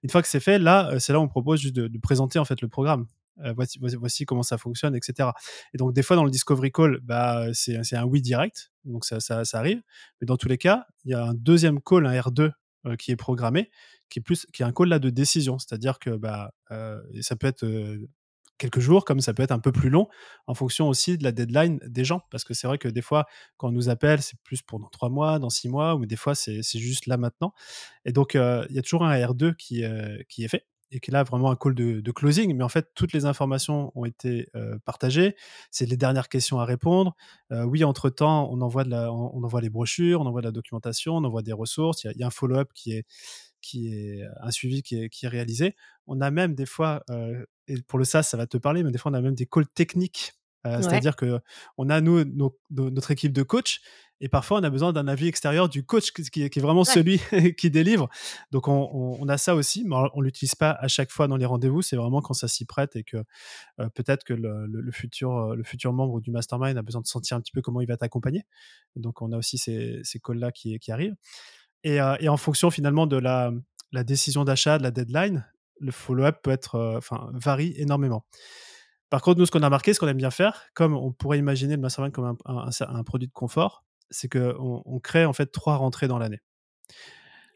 Une fois que c'est fait, là, c'est là où on propose juste de, présenter en fait le programme. Voici, voici, comment ça fonctionne, etc. Et donc, des fois, dans le Discovery Call, bah, c'est un oui direct, donc ça, arrive. Mais dans tous les cas, il y a un deuxième call, un R2, qui est programmé, qui est plus, qui est un call là de décision. C'est-à-dire que bah, ça peut être quelques jours, comme ça peut être un peu plus long, en fonction aussi de la deadline des gens. Parce que c'est vrai que des fois, quand on nous appelle, c'est plus pour dans trois mois, dans six mois, ou des fois, c'est juste là maintenant. Et donc, il y a toujours un R2 qui, qui est fait et qui est là vraiment un call de, closing. Mais en fait, toutes les informations ont été partagées. C'est les dernières questions à répondre. oui, entre-temps, on, envoie on, envoie les brochures, on envoie de la documentation, on envoie des ressources. Il y, y, a un follow-up qui est, qui est un suivi qui est, qui est réalisé. On a même des fois, euh, et pour le SaaS, ça va te parler, mais des fois, on a même des calls techniques. Euh, c'est-à-dire que on a nous notre équipe de coach et parfois on a besoin d'un avis extérieur du coach qui, est vraiment celui qui délivre. Donc on, a ça aussi, mais on l'utilise pas à chaque fois dans les rendez-vous. C'est vraiment quand ça s'y prête et que euh, peut-être que le, futur le futur membre du mastermind a besoin de sentir un petit peu comment il va t'accompagner. Donc on a aussi ces, ces calls là qui, qui arrivent. Euh, et, en fonction finalement de la, décision d'achat, de la deadline, le follow-up peut être, euh, enfin, varie énormément. Par contre, nous, ce qu'on a remarqué, ce qu'on aime bien faire, comme on pourrait imaginer le mastermind comme un, produit de confort, c'est qu'on on crée en fait trois rentrées dans l'année.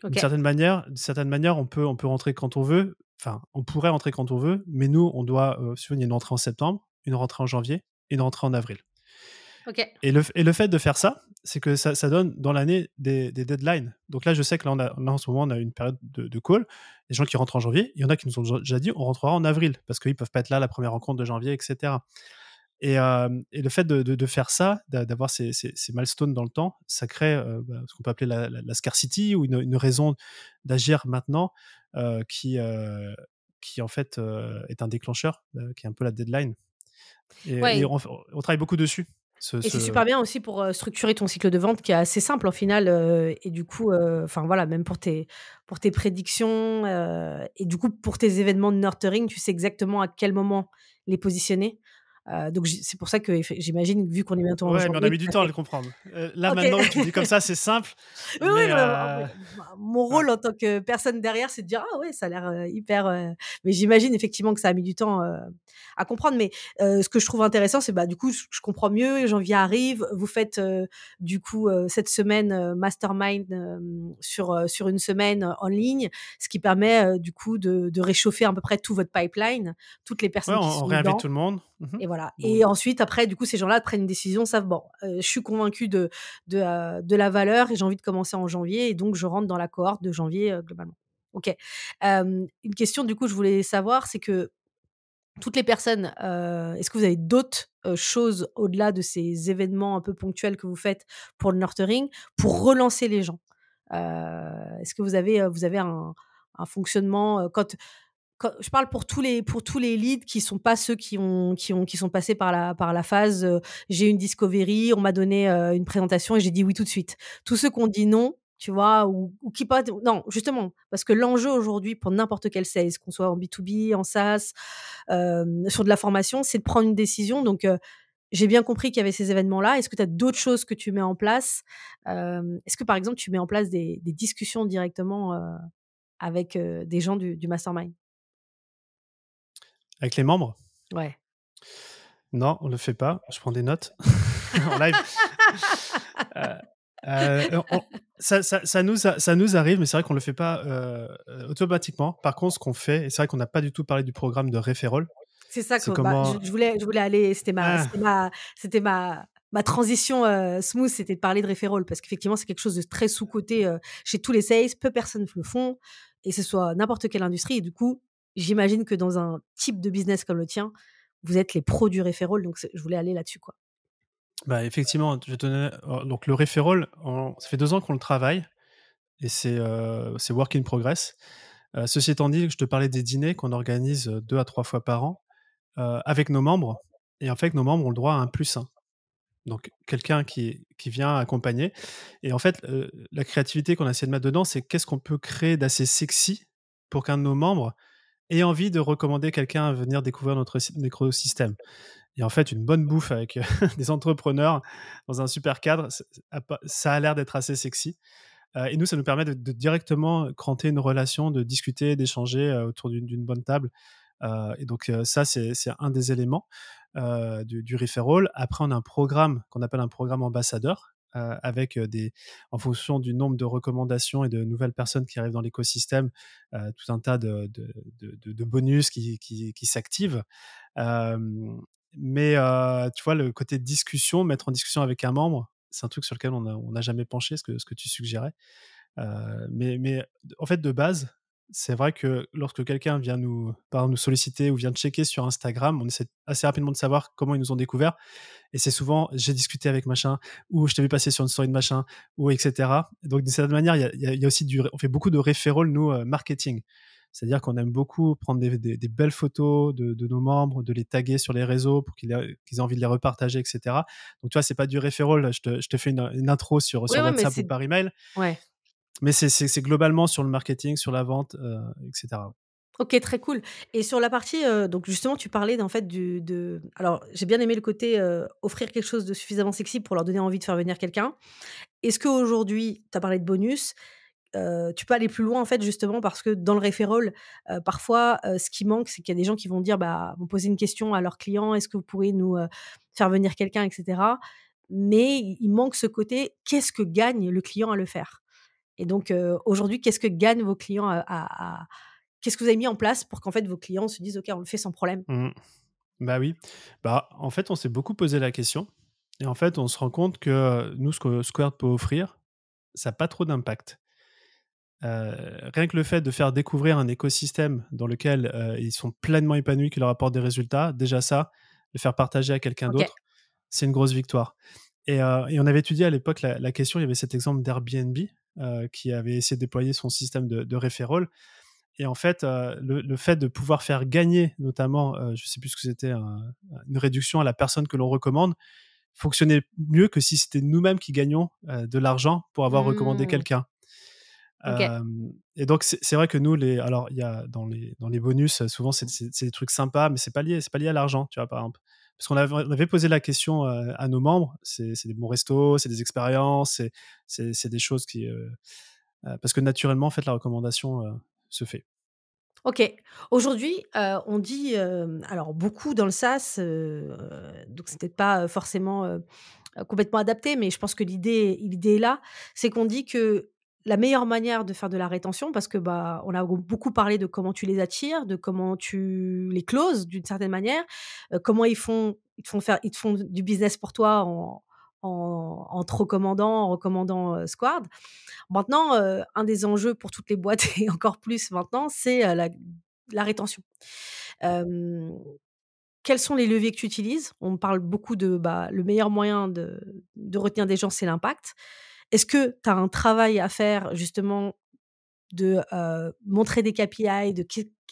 D'une certaine manière, certaine manière, on peut, on peut rentrer quand on veut. Enfin, on pourrait rentrer quand on veut, mais nous, on doit, euh, il y a une rentrée en septembre, une rentrée en janvier, et une rentrée en avril. Et, le, et le fait de faire ça, c'est que ça, ça, donne dans l'année des, des, deadlines. Donc là, je sais que là, on a, en ce moment, on a une période de, de, call. Les gens qui rentrent en janvier, il y en a qui nous ont déjà dit on rentrera en avril parce qu'ils peuvent pas être là la première rencontre de janvier, etc. Et, euh, et le fait de, de, de faire ça, d'avoir ces, ces, ces, milestones dans le temps, ça crée euh, bah, ce qu'on peut appeler la, la, scarcity ou une, une raison d'agir maintenant euh, qui, qui, en fait, est un déclencheur, qui est un peu la deadline. Et, et on, on, travaille beaucoup dessus et c'est super bien aussi pour structurer ton cycle de vente qui est assez simple en final. et du coup, enfin voilà, même pour tes, pour tes prédictions et du coup pour tes événements de nurturing, tu sais exactement à quel moment les positionner. Euh, donc c'est pour ça que j'imagine, vu qu'on est bientôt en Ouais, mais on a mis du temps à le comprendre. Euh, là, maintenant, tu dis comme ça, c'est simple. oui, oui euh, mon rôle en tant que personne derrière, c'est de dire Ah ouais, ça a l'air hyper. Mais j'imagine effectivement que ça a mis du temps à comprendre. Mais ce que je trouve intéressant, c'est bah, du coup, je, comprends mieux. Janvier arrive. Vous faites du coup cette semaine mastermind sur, sur une semaine en ligne, ce qui permet du coup de, de, réchauffer à peu près tout votre pipeline, toutes les personnes ouais, qui on, sont. On réinvite tout le monde. Mmh et voilà. Et ensuite, après, du coup, ces gens-là prennent une décision, savent bon, je suis convaincu de de, de la valeur et j'ai envie de commencer en janvier et donc je rentre dans la cohorte de janvier globalement. Ok. une question du coup, je voulais savoir, c'est que toutes les personnes, est-ce que vous avez d'autres choses au-delà de ces événements un peu ponctuels que vous faites pour le nurturing pour relancer les gens? Est-ce que vous avez vous avez un, un fonctionnement quand je parle pour tous les pour tous les leads qui sont pas ceux qui ont qui ont qui sont passés par la par la phase euh, j'ai une discovery, on m'a donné euh, une présentation et j'ai dit oui tout de suite. Tous ceux qui ont dit non, tu vois, ou, ou qui pas non justement parce que l'enjeu aujourd'hui pour n'importe quel sales, qu'on soit en B2B, en SaaS, euh, sur de la formation, c'est de prendre une décision. Donc j'ai bien compris qu'il y avait ces événements-là. Est-ce que tu as d'autres choses que tu mets en place Est-ce que par exemple tu mets en place des, des discussions directement avec des gens du, du mastermind? Avec les membres? Ouais. Non, on ne le fait pas. Je prends des notes en live. Euh, euh, ça, ça, ça, nous, ça, nous arrive, mais c'est vrai qu'on ne le fait pas euh, automatiquement. Par contre, ce qu'on fait, et c'est vrai qu'on n'a pas du tout parlé du programme de référol. C'est ça que bah, je, voulais, je voulais aller. C'était ma, ah. ma, c'était ma, ma transition smooth, c'était de parler de référol parce qu'effectivement, c'est quelque chose de très sous-côté chez tous les sales. Peu de personnes le font et ce soit n'importe quelle industrie. Et du coup, j'imagine que dans un type de business comme le tien, vous êtes les pros du referral, donc je voulais aller là-dessus. Bah, effectivement, je tenais... Oh, donc le referral, ça fait deux ans qu'on le travaille et c'est euh, work in progress. Euh, ceci étant dit, je te parlais des dîners qu'on organise deux à trois fois par an avec nos membres. Et en fait, nos membres ont le droit à un plus un. Donc quelqu'un qui, qui vient accompagner. Et en fait, la créativité qu'on a essayé de mettre dedans, c'est qu'est-ce qu'on peut créer d'assez sexy pour qu'un de nos membres et envie de recommander quelqu'un à venir découvrir notre écosystème. Et en fait, une bonne bouffe avec des entrepreneurs dans un super cadre, ça a l'air d'être assez sexy. Euh, et nous, ça nous permet de, directement cranter une relation, de discuter, d'échanger euh, autour d'une bonne table. Euh, et donc ça, c'est un des éléments du, du referral. Après, on a un programme qu'on appelle un programme ambassadeur. Avec des, en fonction du nombre de recommandations et de nouvelles personnes qui arrivent dans l'écosystème, tout un tas de, de, de, bonus qui, qui, qui s'activent. mais tu vois, le côté discussion, mettre en discussion avec un membre, c'est un truc sur lequel on n'a jamais penché, ce que, ce que tu suggérais. mais, mais en fait, de base, c'est vrai que lorsque quelqu'un vient nous, nous solliciter ou vient checker sur Instagram, on essaie assez rapidement de savoir comment ils nous ont découvert. Et c'est souvent, j'ai discuté avec machin, ou je t'ai vu passer sur une story de machin, ou etc. Donc, d'une certaine manière, il y, a, aussi du, on fait beaucoup de référents, nous, marketing. C'est-à-dire qu'on aime beaucoup prendre des, belles photos de, nos membres, de les taguer sur les réseaux pour qu'ils aient, envie de les repartager, etc. Donc, tu vois, c'est pas du referral. Je te, je te fais une, intro sur, WhatsApp ou par email. Ouais. Mais c'est globalement sur le marketing, sur la vente, euh, etc. Ok, très cool. Et sur la partie, euh, donc justement, tu parlais en fait de. Alors, j'ai bien aimé le côté euh, offrir quelque chose de suffisamment sexy pour leur donner envie de faire venir quelqu'un. Est-ce qu'aujourd'hui, tu as parlé de bonus, tu peux aller plus loin en fait justement parce que dans le referral, parfois ce qui manque c'est qu'il y a des gens qui vont dire bah vont poser une question à leurs clients est-ce que vous pourriez nous faire venir quelqu'un etc. Mais il manque ce côté qu'est-ce que gagne le client à le faire? Et donc aujourd'hui qu'est-ce que gagnent vos clients à, qu'est-ce que vous avez mis en place pour qu'en fait vos clients se disent ok on le fait sans problème? Mmh. Bah oui, bah en fait on s'est beaucoup posé la question et en fait on se rend compte que nous ce que Squared peut offrir ça n'a pas trop d'impact. Euh, rien que le fait de faire découvrir un écosystème dans lequel euh, ils sont pleinement épanouis, qui leur apporte des résultats, déjà ça, le faire partager à quelqu'un d'autre, c'est une grosse victoire. Et, euh, on avait étudié à l'époque la, question, il y avait cet exemple d'Airbnb qui avait essayé de déployer son système de, de referral. Et en fait, le, fait de pouvoir faire gagner, notamment, je ne sais plus ce que c'était, une réduction à la personne que l'on recommande, fonctionnait mieux que si c'était nous-mêmes qui gagnions de l'argent pour avoir recommandé mmh. quelqu'un et donc c'est vrai que nous, les, alors il y a dans les dans les bonus, souvent c'est des trucs sympas, mais c'est pas lié, c'est pas lié à l'argent, tu vois par exemple. Parce qu'on avait, on avait posé la question à nos membres, c'est des bons restos, c'est des expériences, c'est des choses qui, parce que naturellement en fait la recommandation se fait. Ok. Aujourd'hui, on dit, alors beaucoup dans le SaaS, donc c'est peut-être pas forcément complètement adapté, mais je pense que l'idée, l'idée est là, c'est qu'on dit que la meilleure manière de faire de la rétention, parce que bah, on a beaucoup parlé de comment tu les attires, de comment tu les closes d'une certaine manière, euh, comment ils font, ils te font faire, ils te font du business pour toi en, en, te recommandant, en recommandant euh, Squad. Maintenant, euh, un des enjeux pour toutes les boîtes et encore plus maintenant, c'est la, la, rétention. quels sont les leviers que tu utilises? On parle beaucoup de bah, le meilleur moyen de, de retenir des gens, c'est l'impact. Est-ce que tu as un travail à faire justement de montrer des KPI de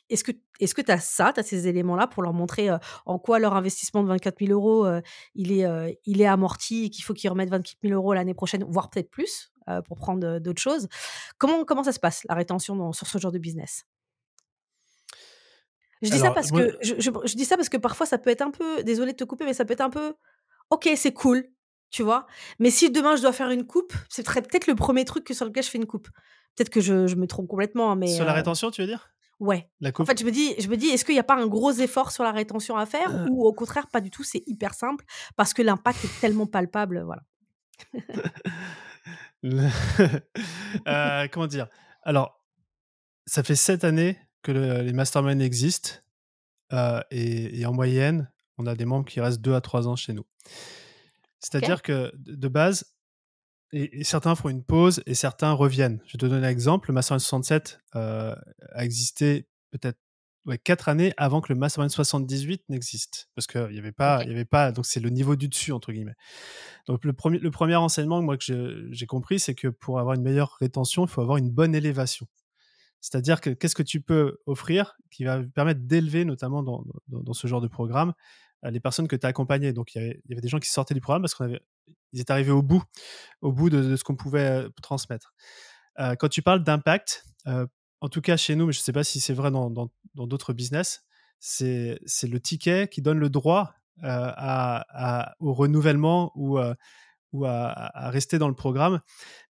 est-ce que est-ce que tu as ça, tu as ces éléments-là pour leur montrer en quoi leur investissement de 24 000 euros il est il est amorti et qu'il faut qu'ils remettent 24 000 euros l'année prochaine, voire peut-être plus pour prendre d'autres choses? Comment comment ça se passe la rétention sur ce genre de business? Je dis ça parce que je, je, dis ça parce que parfois ça peut être un peu désolé de te couper mais ça peut être un peu ok c'est cool tu vois? Mais si demain je dois faire une coupe, ce serait peut-être le premier truc sur lequel je fais une coupe. Peut-être que je, me trompe complètement, hein, mais sur la rétention, tu veux dire? Ouais. La coupe? En fait, je me dis, je me dis, est-ce qu'il n'y a pas un gros effort sur la rétention à faire, euh. ou au contraire, pas du tout, c'est hyper simple parce que l'impact est tellement palpable, voilà. Euh, comment dire? Alors, ça fait sept années que les masterminds existent, euh, et, et en moyenne, on a des membres qui restent deux à trois ans chez nous. C'est-à-dire que de base, et, certains font une pause et certains reviennent. Je vais te donner un exemple. Le Mastermind 67 euh, a existé peut-être ouais, 4 années avant que le Mastermind 78 n'existe. Parce qu'il n'y avait, pas, il y avait pas. Donc, c'est le niveau du dessus, entre guillemets. Donc, le premier, le premier enseignement moi, que j'ai compris, c'est que pour avoir une meilleure rétention, il faut avoir une bonne élévation. C'est-à-dire que qu'est-ce que tu peux offrir qui va permettre d'élever, notamment dans, dans, dans, ce genre de programme, les personnes que tu as accompagnées. Donc, il y, avait, des gens qui sortaient du programme parce qu'ils étaient arrivés au bout, au bout de, ce qu'on pouvait euh, transmettre. Euh, quand tu parles d'impact, en tout cas chez nous, mais je ne sais pas si c'est vrai dans d'autres business, c'est le ticket qui donne le droit, au renouvellement ou, à rester dans le programme.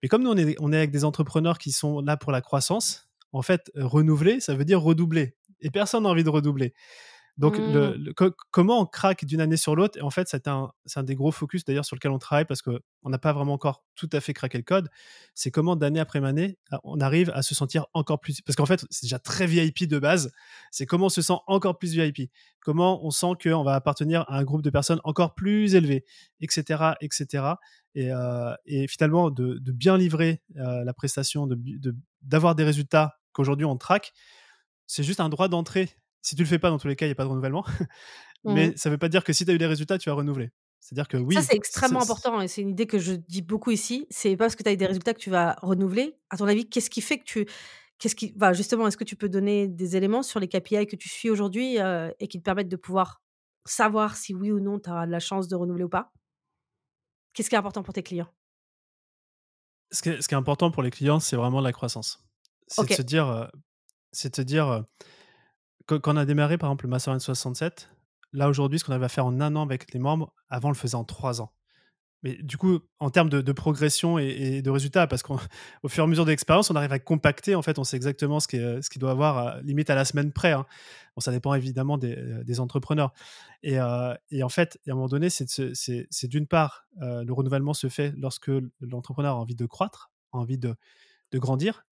Mais comme nous, on est avec des entrepreneurs qui sont là pour la croissance, en fait, renouveler, ça veut dire redoubler et personne n'a envie de redoubler. Donc, Mmh. le- co- comment on craque d'une année sur l'autre? Et en fait, c'est un, un des gros focus d'ailleurs sur lequel on travaille parce qu'on n'a pas vraiment encore tout à fait craqué le code. C'est comment d'année après année, on arrive à se sentir encore plus. Parce qu'en fait, c'est déjà très VIP de base. C'est comment on se sent encore plus VIP. Comment on sent qu'on va appartenir à un groupe de personnes encore plus élevé, etc. etc. Et, euh, et finalement, de, de bien livrer euh, la prestation, de, de- d'avoir des résultats qu'aujourd'hui on traque, c'est juste un droit d'entrée si tu le fais pas, dans tous les cas, il n'y a pas de renouvellement. Mmh. Mais ça ne veut pas dire que si tu as eu des résultats, tu vas renouveler. C'est-à-dire que Ça, oui, c'est c'est- extrêmement important et c'est une idée que je dis beaucoup ici. C'est pas parce que tu as eu des résultats que tu vas renouveler. À ton avis, qu'est-ce qui fait que tu qu'est-ce qui va justement, est-ce que tu peux donner des éléments sur les KPI que tu suis aujourd'hui, heu, et qui te permettent de pouvoir savoir si oui ou non tu as la chance de renouveler ou pas? Qu'est-ce qui est important pour tes clients? ce, qui est, ce qui est important pour les clients, c'est vraiment la croissance. C'est de se OK. dire, euh, c'est de se dire euh, quand, on a démarré par exemple le Mastermind 67, là aujourd'hui, ce qu'on avait à faire en un an avec les membres, avant on le faisait en trois ans. Mais du coup, en termes de, progression et, de résultats, parce qu'au fur et à mesure de l'expérience, on arrive à compacter. En fait, on sait exactement ce qu'il ce doit avoir, euh, limite à la semaine près. hein. Bon, ça dépend évidemment des, euh, entrepreneurs. Et, euh, et, en fait, à un moment donné, c'est d'une part, euh, le renouvellement se fait lorsque l'entrepreneur a envie de croître, a envie de, de grandir.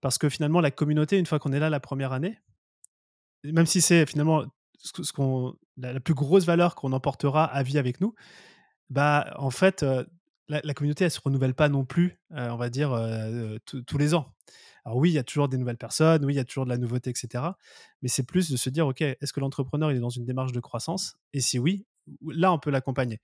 Parce que finalement, la communauté, une fois qu'on est là la première année, même si c'est finalement la, plus grosse valeur qu'on emportera à vie avec nous, bah, en fait, la, communauté, elle se renouvelle pas non plus, on va dire, tous les ans. Alors oui, il y a toujours des nouvelles personnes, oui, il y a toujours de la nouveauté, etc. Mais c'est plus de se dire, OK, est-ce que l'entrepreneur il est dans une démarche de croissance? Et si oui, là, on peut l'accompagner.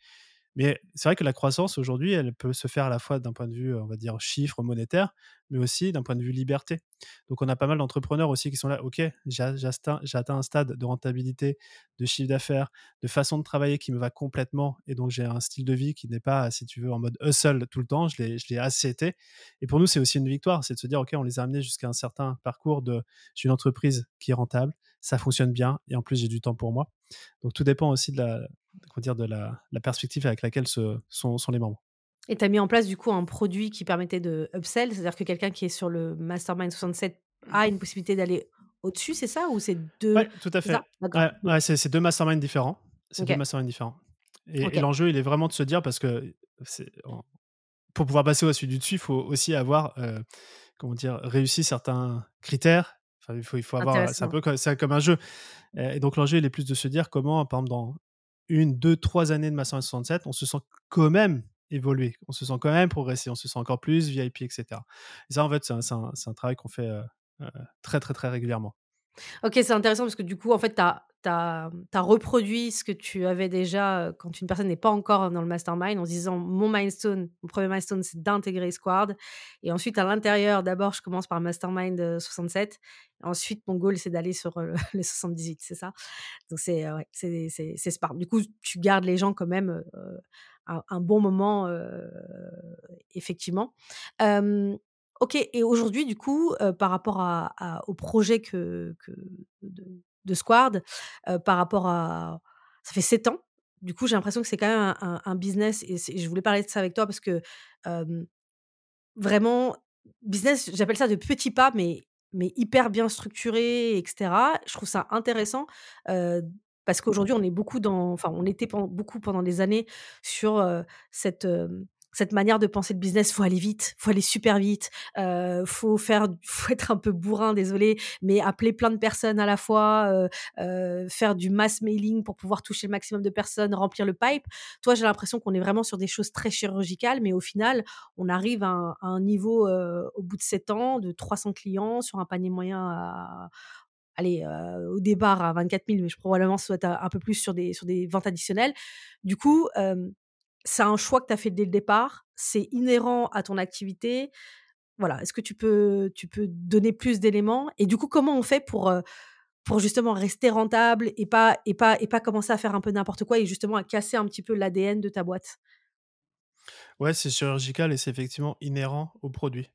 Mais c'est vrai que la croissance aujourd'hui, elle peut se faire à la fois d'un point de vue, on va dire, chiffre monétaire, mais aussi d'un point de vue liberté. Donc on a pas mal d'entrepreneurs aussi qui sont là, ok, j'ai atteint, un stade de rentabilité, de chiffre d'affaires, de façon de travailler qui me va complètement, et donc j'ai un style de vie qui n'est pas, si tu veux, en mode hustle tout le temps, je l'ai assez été. Et pour nous, c'est aussi une victoire, c'est de se dire, ok, on les a amenés jusqu'à un certain parcours de, j'ai une entreprise qui est rentable, ça fonctionne bien, et en plus j'ai du temps pour moi. Donc tout dépend aussi de la, dire, de la, la, perspective avec laquelle se, sont, sont les membres. Et tu as mis en place du coup un produit qui permettait de upsell, c'est-à-dire que quelqu'un qui est sur le Mastermind 67 a une possibilité d'aller au-dessus, c'est ça Ou c'est deux Oui, tout à fait. Ouais, ouais, c'est deux masterminds différents. C'est okay. deux masterminds différents. Et, okay. et l'enjeu, il est vraiment de se dire, parce que pour pouvoir passer au dessus du dessus, il faut aussi avoir euh, comment dire, réussi certains critères. Enfin, il faut, il faut avoir. C'est un peu comme, comme un jeu. Et donc l'enjeu, il est plus de se dire comment, par exemple, dans une, deux, trois années de Mastermind 67, on se sent quand même évoluer, on se sent quand même progresser, on se sent encore plus VIP, etc. Et ça, en fait, c'est un, travail qu'on fait euh, euh, très, très, très régulièrement. Ok, c'est intéressant parce que du coup, en fait, tu as, as, reproduit ce que tu avais déjà quand une personne n'est pas encore dans le mastermind en se disant mon milestone, mon premier milestone, c'est d'intégrer Squad. Et ensuite, à l'intérieur, d'abord, je commence par mastermind 67. Ensuite, mon goal, c'est d'aller sur euh, les 78, c'est ça? Donc, c'est ouais, smart. Du coup, tu gardes les gens quand même euh, un, bon moment, euh, effectivement. Euh, Ok, et aujourd'hui, du coup, par rapport au projet que, de, de, par rapport à. Ça fait 7 ans. Du coup, j'ai l'impression que c'est quand même un, business, et, je voulais parler de ça avec toi parce que vraiment, business, j'appelle ça de petits pas, mais, mais hyper bien structuré, etc. Je trouve ça intéressant. Parce qu'aujourd'hui, on est beaucoup dans, enfin, on était beaucoup pendant des années sur cette, cette manière de penser le business, faut aller vite, faut aller super vite, euh, faut faire, faut être un peu bourrin, désolé, mais appeler plein de personnes à la fois, euh, euh, faire du mass mailing pour pouvoir toucher le maximum de personnes, remplir le pipe. Toi, j'ai l'impression qu'on est vraiment sur des choses très chirurgicales, mais au final, on arrive à un, niveau euh, au bout de 7 ans de 300 clients sur un panier moyen à allez, au départ à 24 000, mais je probablement être un peu plus sur des, sur des ventes additionnelles. Du coup, c'est un choix que tu as fait dès le départ, c'est inhérent à ton activité. Voilà, est-ce que tu peux, tu peux donner plus d'éléments? Et du coup, comment on fait pour, pour justement rester rentable et pas, et, pas, et pas commencer à faire un peu n'importe quoi et justement à casser un petit peu l'ADN de ta boîte? Ouais, c'est chirurgical et c'est effectivement inhérent au produit.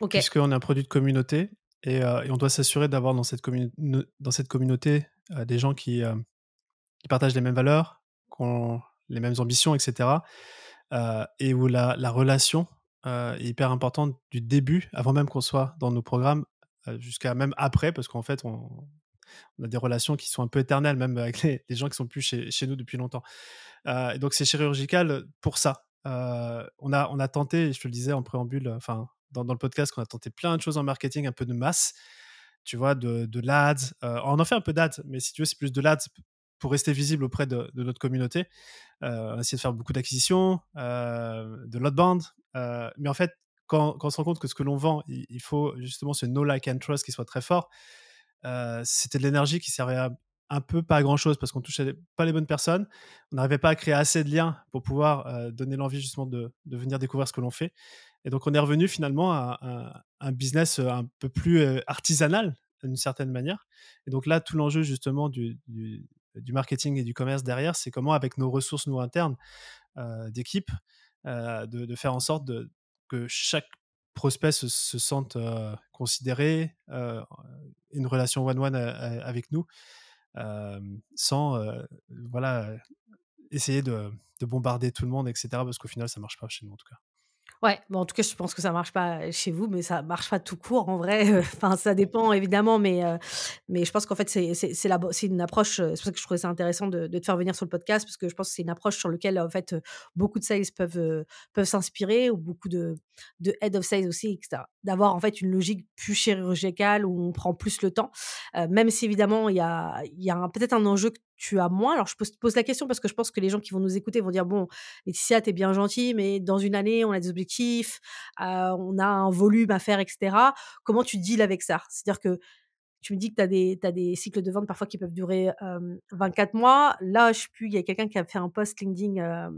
Ok. Puisqu'on est un produit de communauté Et, et on doit s'assurer d'avoir dans, cette dans cette communauté des gens qui, qui partagent les mêmes valeurs, qui ont les mêmes ambitions, etc. et où la, la relation est hyper importante du début, avant même qu'on soit dans nos programmes, jusqu'à même après, parce qu'en fait, on, a des relations qui sont un peu éternelles, même avec les, gens qui sont plus chez, chez nous depuis longtemps. et donc, c'est chirurgical pour ça. on, a, on a tenté, je te le disais en préambule, enfin, dans, dans, le podcast, qu'on a tenté plein de choses en marketing, un peu de masse, tu vois, de, de l'ads. on en fait un peu d'ads, mais si tu veux, c'est plus de l'ads pour rester visible auprès de, notre communauté. on a essayé de faire beaucoup d'acquisitions, de load euh, mais en fait, quand, on se rend compte que ce que l'on vend, il, faut justement ce no like and trust qui soit très fort, c'était de l'énergie qui servait à un peu pas à grand chose parce qu'on touchait pas les bonnes personnes. On n'arrivait pas à créer assez de liens pour pouvoir donner l'envie justement de, venir découvrir ce que l'on fait. Et donc on est revenu finalement à, un business un peu plus artisanal d'une certaine manière. Et donc là, tout l'enjeu justement du, du, marketing et du commerce derrière, c'est comment avec nos ressources nous internes d'équipe, de, de, faire en sorte que chaque prospect se, se sente considéré, une relation one-one avec nous, sans voilà, essayer de, de, bombarder tout le monde, etc. Parce qu'au final, ça marche pas chez nous en tout cas. Ouais, bon, en tout cas, je pense que ça marche pas chez vous, mais ça marche pas tout court en vrai. Enfin, ça dépend évidemment, mais, mais je pense qu'en fait, c'est, une approche. C'est pour ça que je trouvais ça intéressant de, te faire venir sur le podcast, parce que je pense que c'est une approche sur laquelle en fait beaucoup de sales peuvent, peuvent s'inspirer, ou beaucoup de, de head of sales aussi, etc. D'avoir en fait une logique plus chirurgicale où on prend plus le temps, même si évidemment il y a, y a peut-être un enjeu que tu as moins. Alors, je pose, pose, la question parce que je pense que les gens qui vont nous écouter vont dire Bon, Laetitia, t'es bien gentil, mais dans une année, on a des objectifs, euh, on a un volume à faire, etc. Comment tu deals avec ça? C'est-à-dire que tu me dis que tu as des, as des cycles de vente parfois qui peuvent durer euh, 24 mois. Là, je sais plus, il y a quelqu'un qui a fait un post LinkedIn. Euh,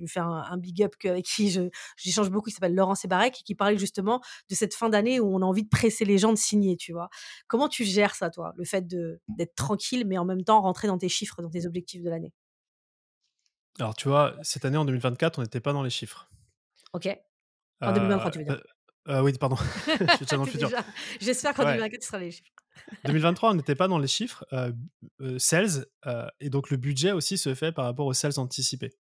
lui faire un, big up avec qui j'échange beaucoup, il s'appelle Laurent Sébarek, qui parlait justement de cette fin d'année où on a envie de presser les gens de signer, tu vois. Comment tu gères ça, toi, le fait d'être tranquille, mais en même temps rentrer dans tes chiffres, dans tes objectifs de l'année? Alors, tu vois, cette année, en 2024, on n'était pas dans les chiffres. Ok. En 2023, tu veux dire? euh, euh, oui, pardon. J'espère qu'en 2024, tu seras les chiffres. 2023, on n'était pas dans les chiffres. Euh, sales, et donc le budget aussi se fait par rapport aux sales anticipés.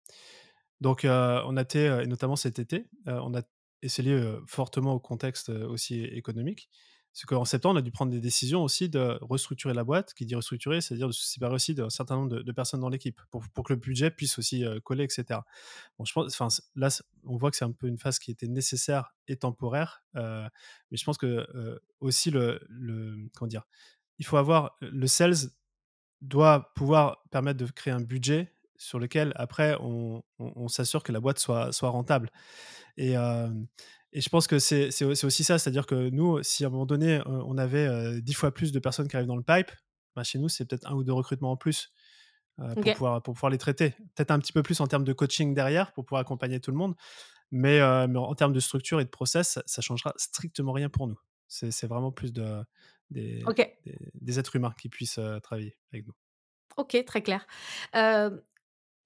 Donc, on a été, et notamment cet été, on a, et c'est lié fortement au contexte aussi économique, c'est qu'en septembre, on a dû prendre des décisions aussi de restructurer la boîte. Qui dit restructurer, c'est-à-dire de se séparer aussi d'un certain nombre de, personnes dans l'équipe pour, que le budget puisse aussi coller, etc. Bon, je pense, là, on voit que c'est un peu une phase qui était nécessaire et temporaire, mais je pense que aussi le, le, comment dire, il faut avoir le sales doit pouvoir permettre de créer un budget sur lequel après on, s'assure que la boîte soit, soit rentable. Et, et je pense que c'est aussi ça, c'est-à-dire que nous, si à un moment donné on avait dix fois plus de personnes qui arrivent dans le pipe, bah chez nous c'est peut-être un ou deux recrutements en plus. pour, pouvoir, pour pouvoir les traiter. Peut-être un petit peu plus en termes de coaching derrière pour pouvoir accompagner tout le monde. Mais, mais en termes de structure et de process, ça, ne changera strictement rien pour nous. C'est vraiment plus de, des, des, êtres humains qui puissent travailler avec nous. Ok, très clair.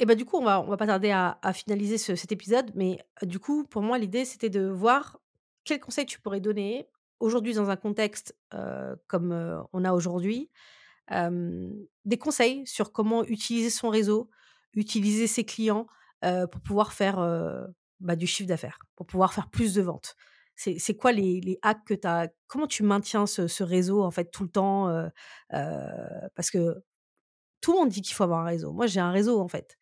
Et bah, du coup, on va on va pas tarder à finaliser ce cet épisode, mais du coup, pour moi, l'idée, c'était de voir quels conseils tu pourrais donner aujourd'hui dans un contexte, heu, comme, on a aujourd'hui. des conseils sur comment utiliser son réseau, utiliser ses clients, pour pouvoir faire, bah, du chiffre d'affaires, pour pouvoir faire plus de ventes. C'est c'est quoi les les hacks que tu as comment tu maintiens ce réseau, en fait, tout le temps, parce que tout le monde dit qu'il faut avoir un réseau. Moi, j'ai un réseau, en fait.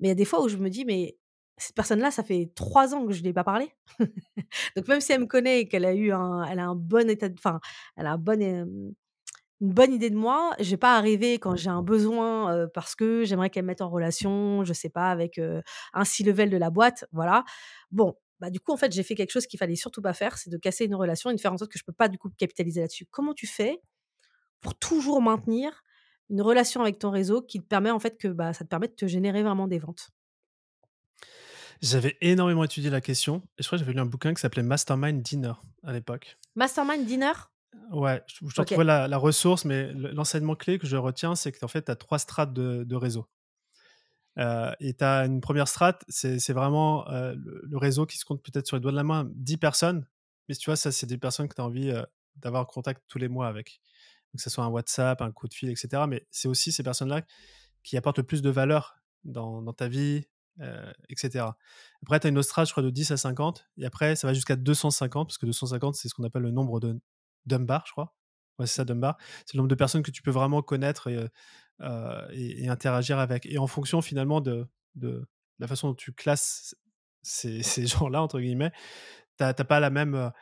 Mais il y a des fois où je me dis, mais cette personne-là, ça fait trois ans que je ne lui ai pas parlé. Donc, même si elle me connaît et qu'elle a eu un, elle a un bon état enfin, elle a une bonne idée de moi, je vais pas arriver quand j'ai un besoin parce que j'aimerais qu'elle me mette en relation, je sais pas, avec un C-level de la boîte, voilà. Bon, bah, du coup, en fait, j'ai fait quelque chose qu'il fallait surtout pas faire, c'est de casser une relation et de faire en sorte que je peux pas, du coup, capitaliser là-dessus. Comment tu fais pour toujours maintenir une relation avec ton réseau qui te permet en fait que bah, ça te permet de te générer vraiment des ventes J'avais énormément étudié la question et je crois que j'avais lu un bouquin qui s'appelait Mastermind Dinner à l'époque. Mastermind Dinner? Ouais, je, je okay. la, la, ressource, mais l'enseignement clé que je retiens, c'est qu'en fait, tu as trois strates de, de réseau. Euh, et tu as une première strate, c'est vraiment euh, le, réseau qui se compte peut-être sur les doigts de la main, 10 personnes. Mais tu vois, ça, c'est des personnes que tu as envie euh, d'avoir contact tous les mois avec. Que ce soit un WhatsApp, un coup de fil, etc. Mais c'est aussi ces personnes-là qui apportent le plus de valeur dans, ta vie, euh, etc. Après, tu as une autre je crois, de 10 à 50. Et après, ça va jusqu'à 250, parce que 250, c'est ce qu'on appelle le nombre de Dunbar, je crois. Ouais, c'est ça, Dunbar. C'est le nombre de personnes que tu peux vraiment connaître et, euh, interagir avec. Et en fonction, finalement, de, la façon dont tu classes ces, ces gens-là, entre guillemets, tu n'as pas la même...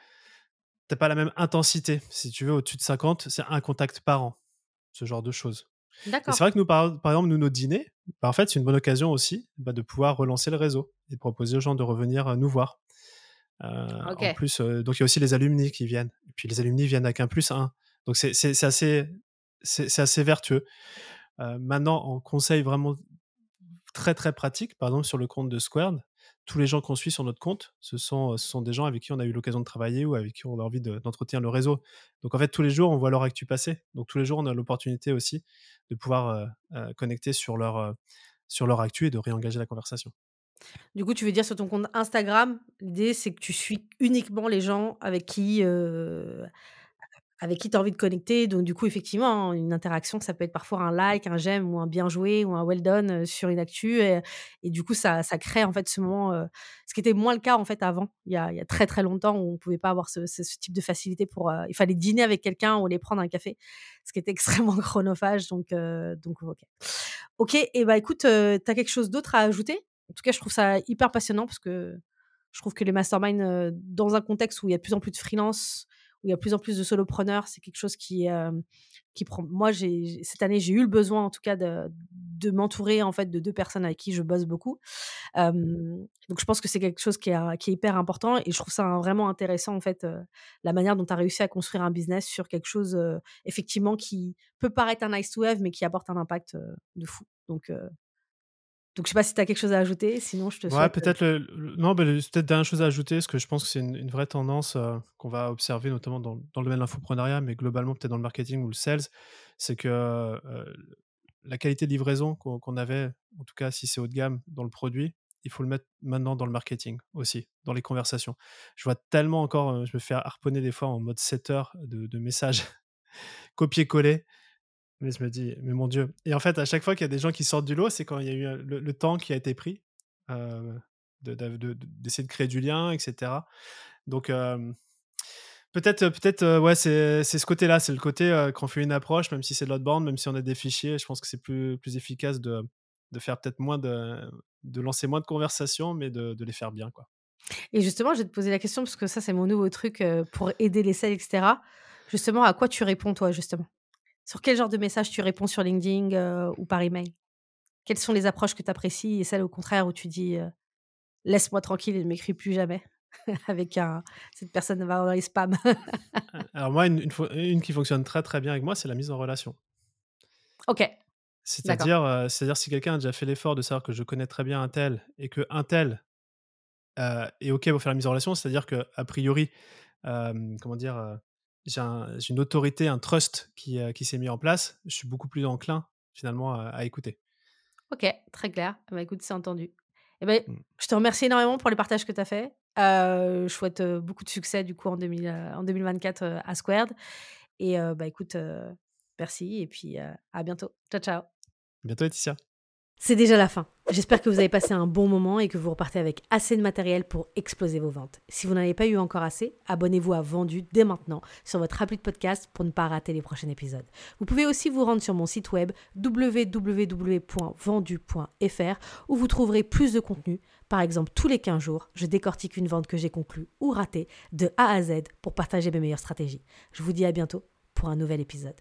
T'as pas la même intensité. Si tu veux, au-dessus de 50, c'est un contact par an. Ce genre de choses. D'accord. C'est vrai que nous, par, par, exemple, nous, nos dîners, bah, en fait, c'est une bonne occasion aussi bah, de pouvoir relancer le réseau et proposer aux gens de revenir euh, nous voir. Euh, En plus, euh, donc il y a aussi les alumni qui viennent. Et puis les alumni viennent avec un plus un. Donc c'est assez, c'est assez vertueux. Euh, maintenant, en conseil vraiment très très pratique, par exemple sur le compte de Squared, tous les gens qu'on suit sur notre compte, ce sont, ce sont des gens avec qui on a eu l'occasion de travailler ou avec qui on a envie d'entretenir le réseau. Donc en fait, tous les jours, on voit leur actu passer. Donc tous les jours, on a l'opportunité aussi de pouvoir euh, euh, connecter sur leur, euh, sur leur actu et de réengager la conversation. Du coup, tu veux dire sur ton compte Instagram, l'idée c'est que tu suis uniquement les gens avec qui, avec qui tu as envie de connecter. Donc, du coup, effectivement, une interaction, ça peut être parfois un like, un j'aime ou un bien joué ou un well done sur une actu. Et, du coup, ça, ça, crée en fait ce moment, ce qui était moins le cas en fait avant, il y a, très très longtemps où on pouvait pas avoir ce, type de facilité pour. il fallait dîner avec quelqu'un ou aller prendre un café, ce qui était extrêmement chronophage. Donc, donc ok. Ok, et bah écoute, tu as quelque chose d'autre à ajouter? En tout cas, je trouve ça hyper passionnant parce que je trouve que les masterminds, dans un contexte où il y a de plus en plus de freelance, où il y a de plus en plus de solopreneurs, c'est quelque chose qui, euh, qui prend. Moi, j'ai, cette année, j'ai eu le besoin, en tout cas, de, de m'entourer en fait de deux personnes avec qui je bosse beaucoup. donc, je pense que c'est quelque chose qui est, est, hyper important et je trouve ça vraiment intéressant en fait la manière dont tu as réussi à construire un business sur quelque chose effectivement qui peut paraître un nice to have, mais qui apporte un impact de fou. Donc, donc, je sais pas si tu as quelque chose à ajouter, sinon je te Ouais, peut-être le, non, mais peut-être dernière chose à ajouter, parce que je pense que c'est une, vraie tendance euh, qu'on va observer notamment dans, dans le domaine de l'infoprenariat, mais globalement peut-être dans le marketing ou le sales, c'est que euh, la qualité de livraison qu'on avait, en tout cas si c'est haut de gamme dans le produit, il faut le mettre maintenant dans le marketing aussi, dans les conversations. Je vois tellement encore, euh, je me fais harponner des fois en mode setter de, de messages copier-coller mais je me dis, mais mon Dieu. Et en fait, à chaque fois qu'il y a des gens qui sortent du lot, c'est quand il y a eu le, temps qui a été pris euh, d'essayer de, créer du lien, etc. Donc, peut-être, peut-être, ouais, c'est ce côté-là, c'est le côté quand on fait une approche, même si c'est de l'outbound, même si on a des fichiers, je pense que c'est plus, plus efficace de, faire peut-être moins de, de lancer moins de conversations, mais de, de, les faire bien, quoi. Et justement, je vais te poser la question parce que ça, c'est mon nouveau truc pour aider les sales, etc. Justement, à quoi tu réponds toi, justement? Sur quel genre de message tu réponds sur LinkedIn euh, ou par email? Quelles sont les approches que tu apprécies et celles au contraire où tu dis euh, laisse-moi tranquille et ne m'écris plus jamais avec un cette personne va dans les spams? Alors moi, une, une, qui fonctionne très très bien avec moi, c'est la mise en relation. Ok. C'est-à-dire, euh, c'est-à-dire si quelqu'un a déjà fait l'effort de savoir que je connais très bien un tel et que un tel est ok pour faire la mise en relation, c'est-à-dire que a priori, comment dire, j'ai une autorité, un trust qui, euh, qui s'est mis en place, je suis beaucoup plus enclin finalement à, écouter. Ok, très clair. Bah, écoute, c'est entendu. Eh ben, mmh. Je te remercie énormément pour les partages que tu as fait. Euh, je souhaite euh, beaucoup de succès du coup en, 2000, en 2024 à Squared. Et bah écoute, merci et puis à bientôt. Ciao, ciao. À bientôt, Laetitia. C'est déjà la fin. J'espère que vous avez passé un bon moment et que vous repartez avec assez de matériel pour exploser vos ventes. Si vous n'en pas eu encore assez, abonnez-vous à Vendu dès maintenant sur votre appli de podcast pour ne pas rater les prochains épisodes. Vous pouvez aussi vous rendre sur mon site web www.vendu.fr où vous trouverez plus de contenu. Par exemple, tous les 15 jours, je décortique une vente que j'ai conclue ou ratée de A à Z pour partager mes meilleures stratégies. Je vous dis à bientôt pour un nouvel épisode.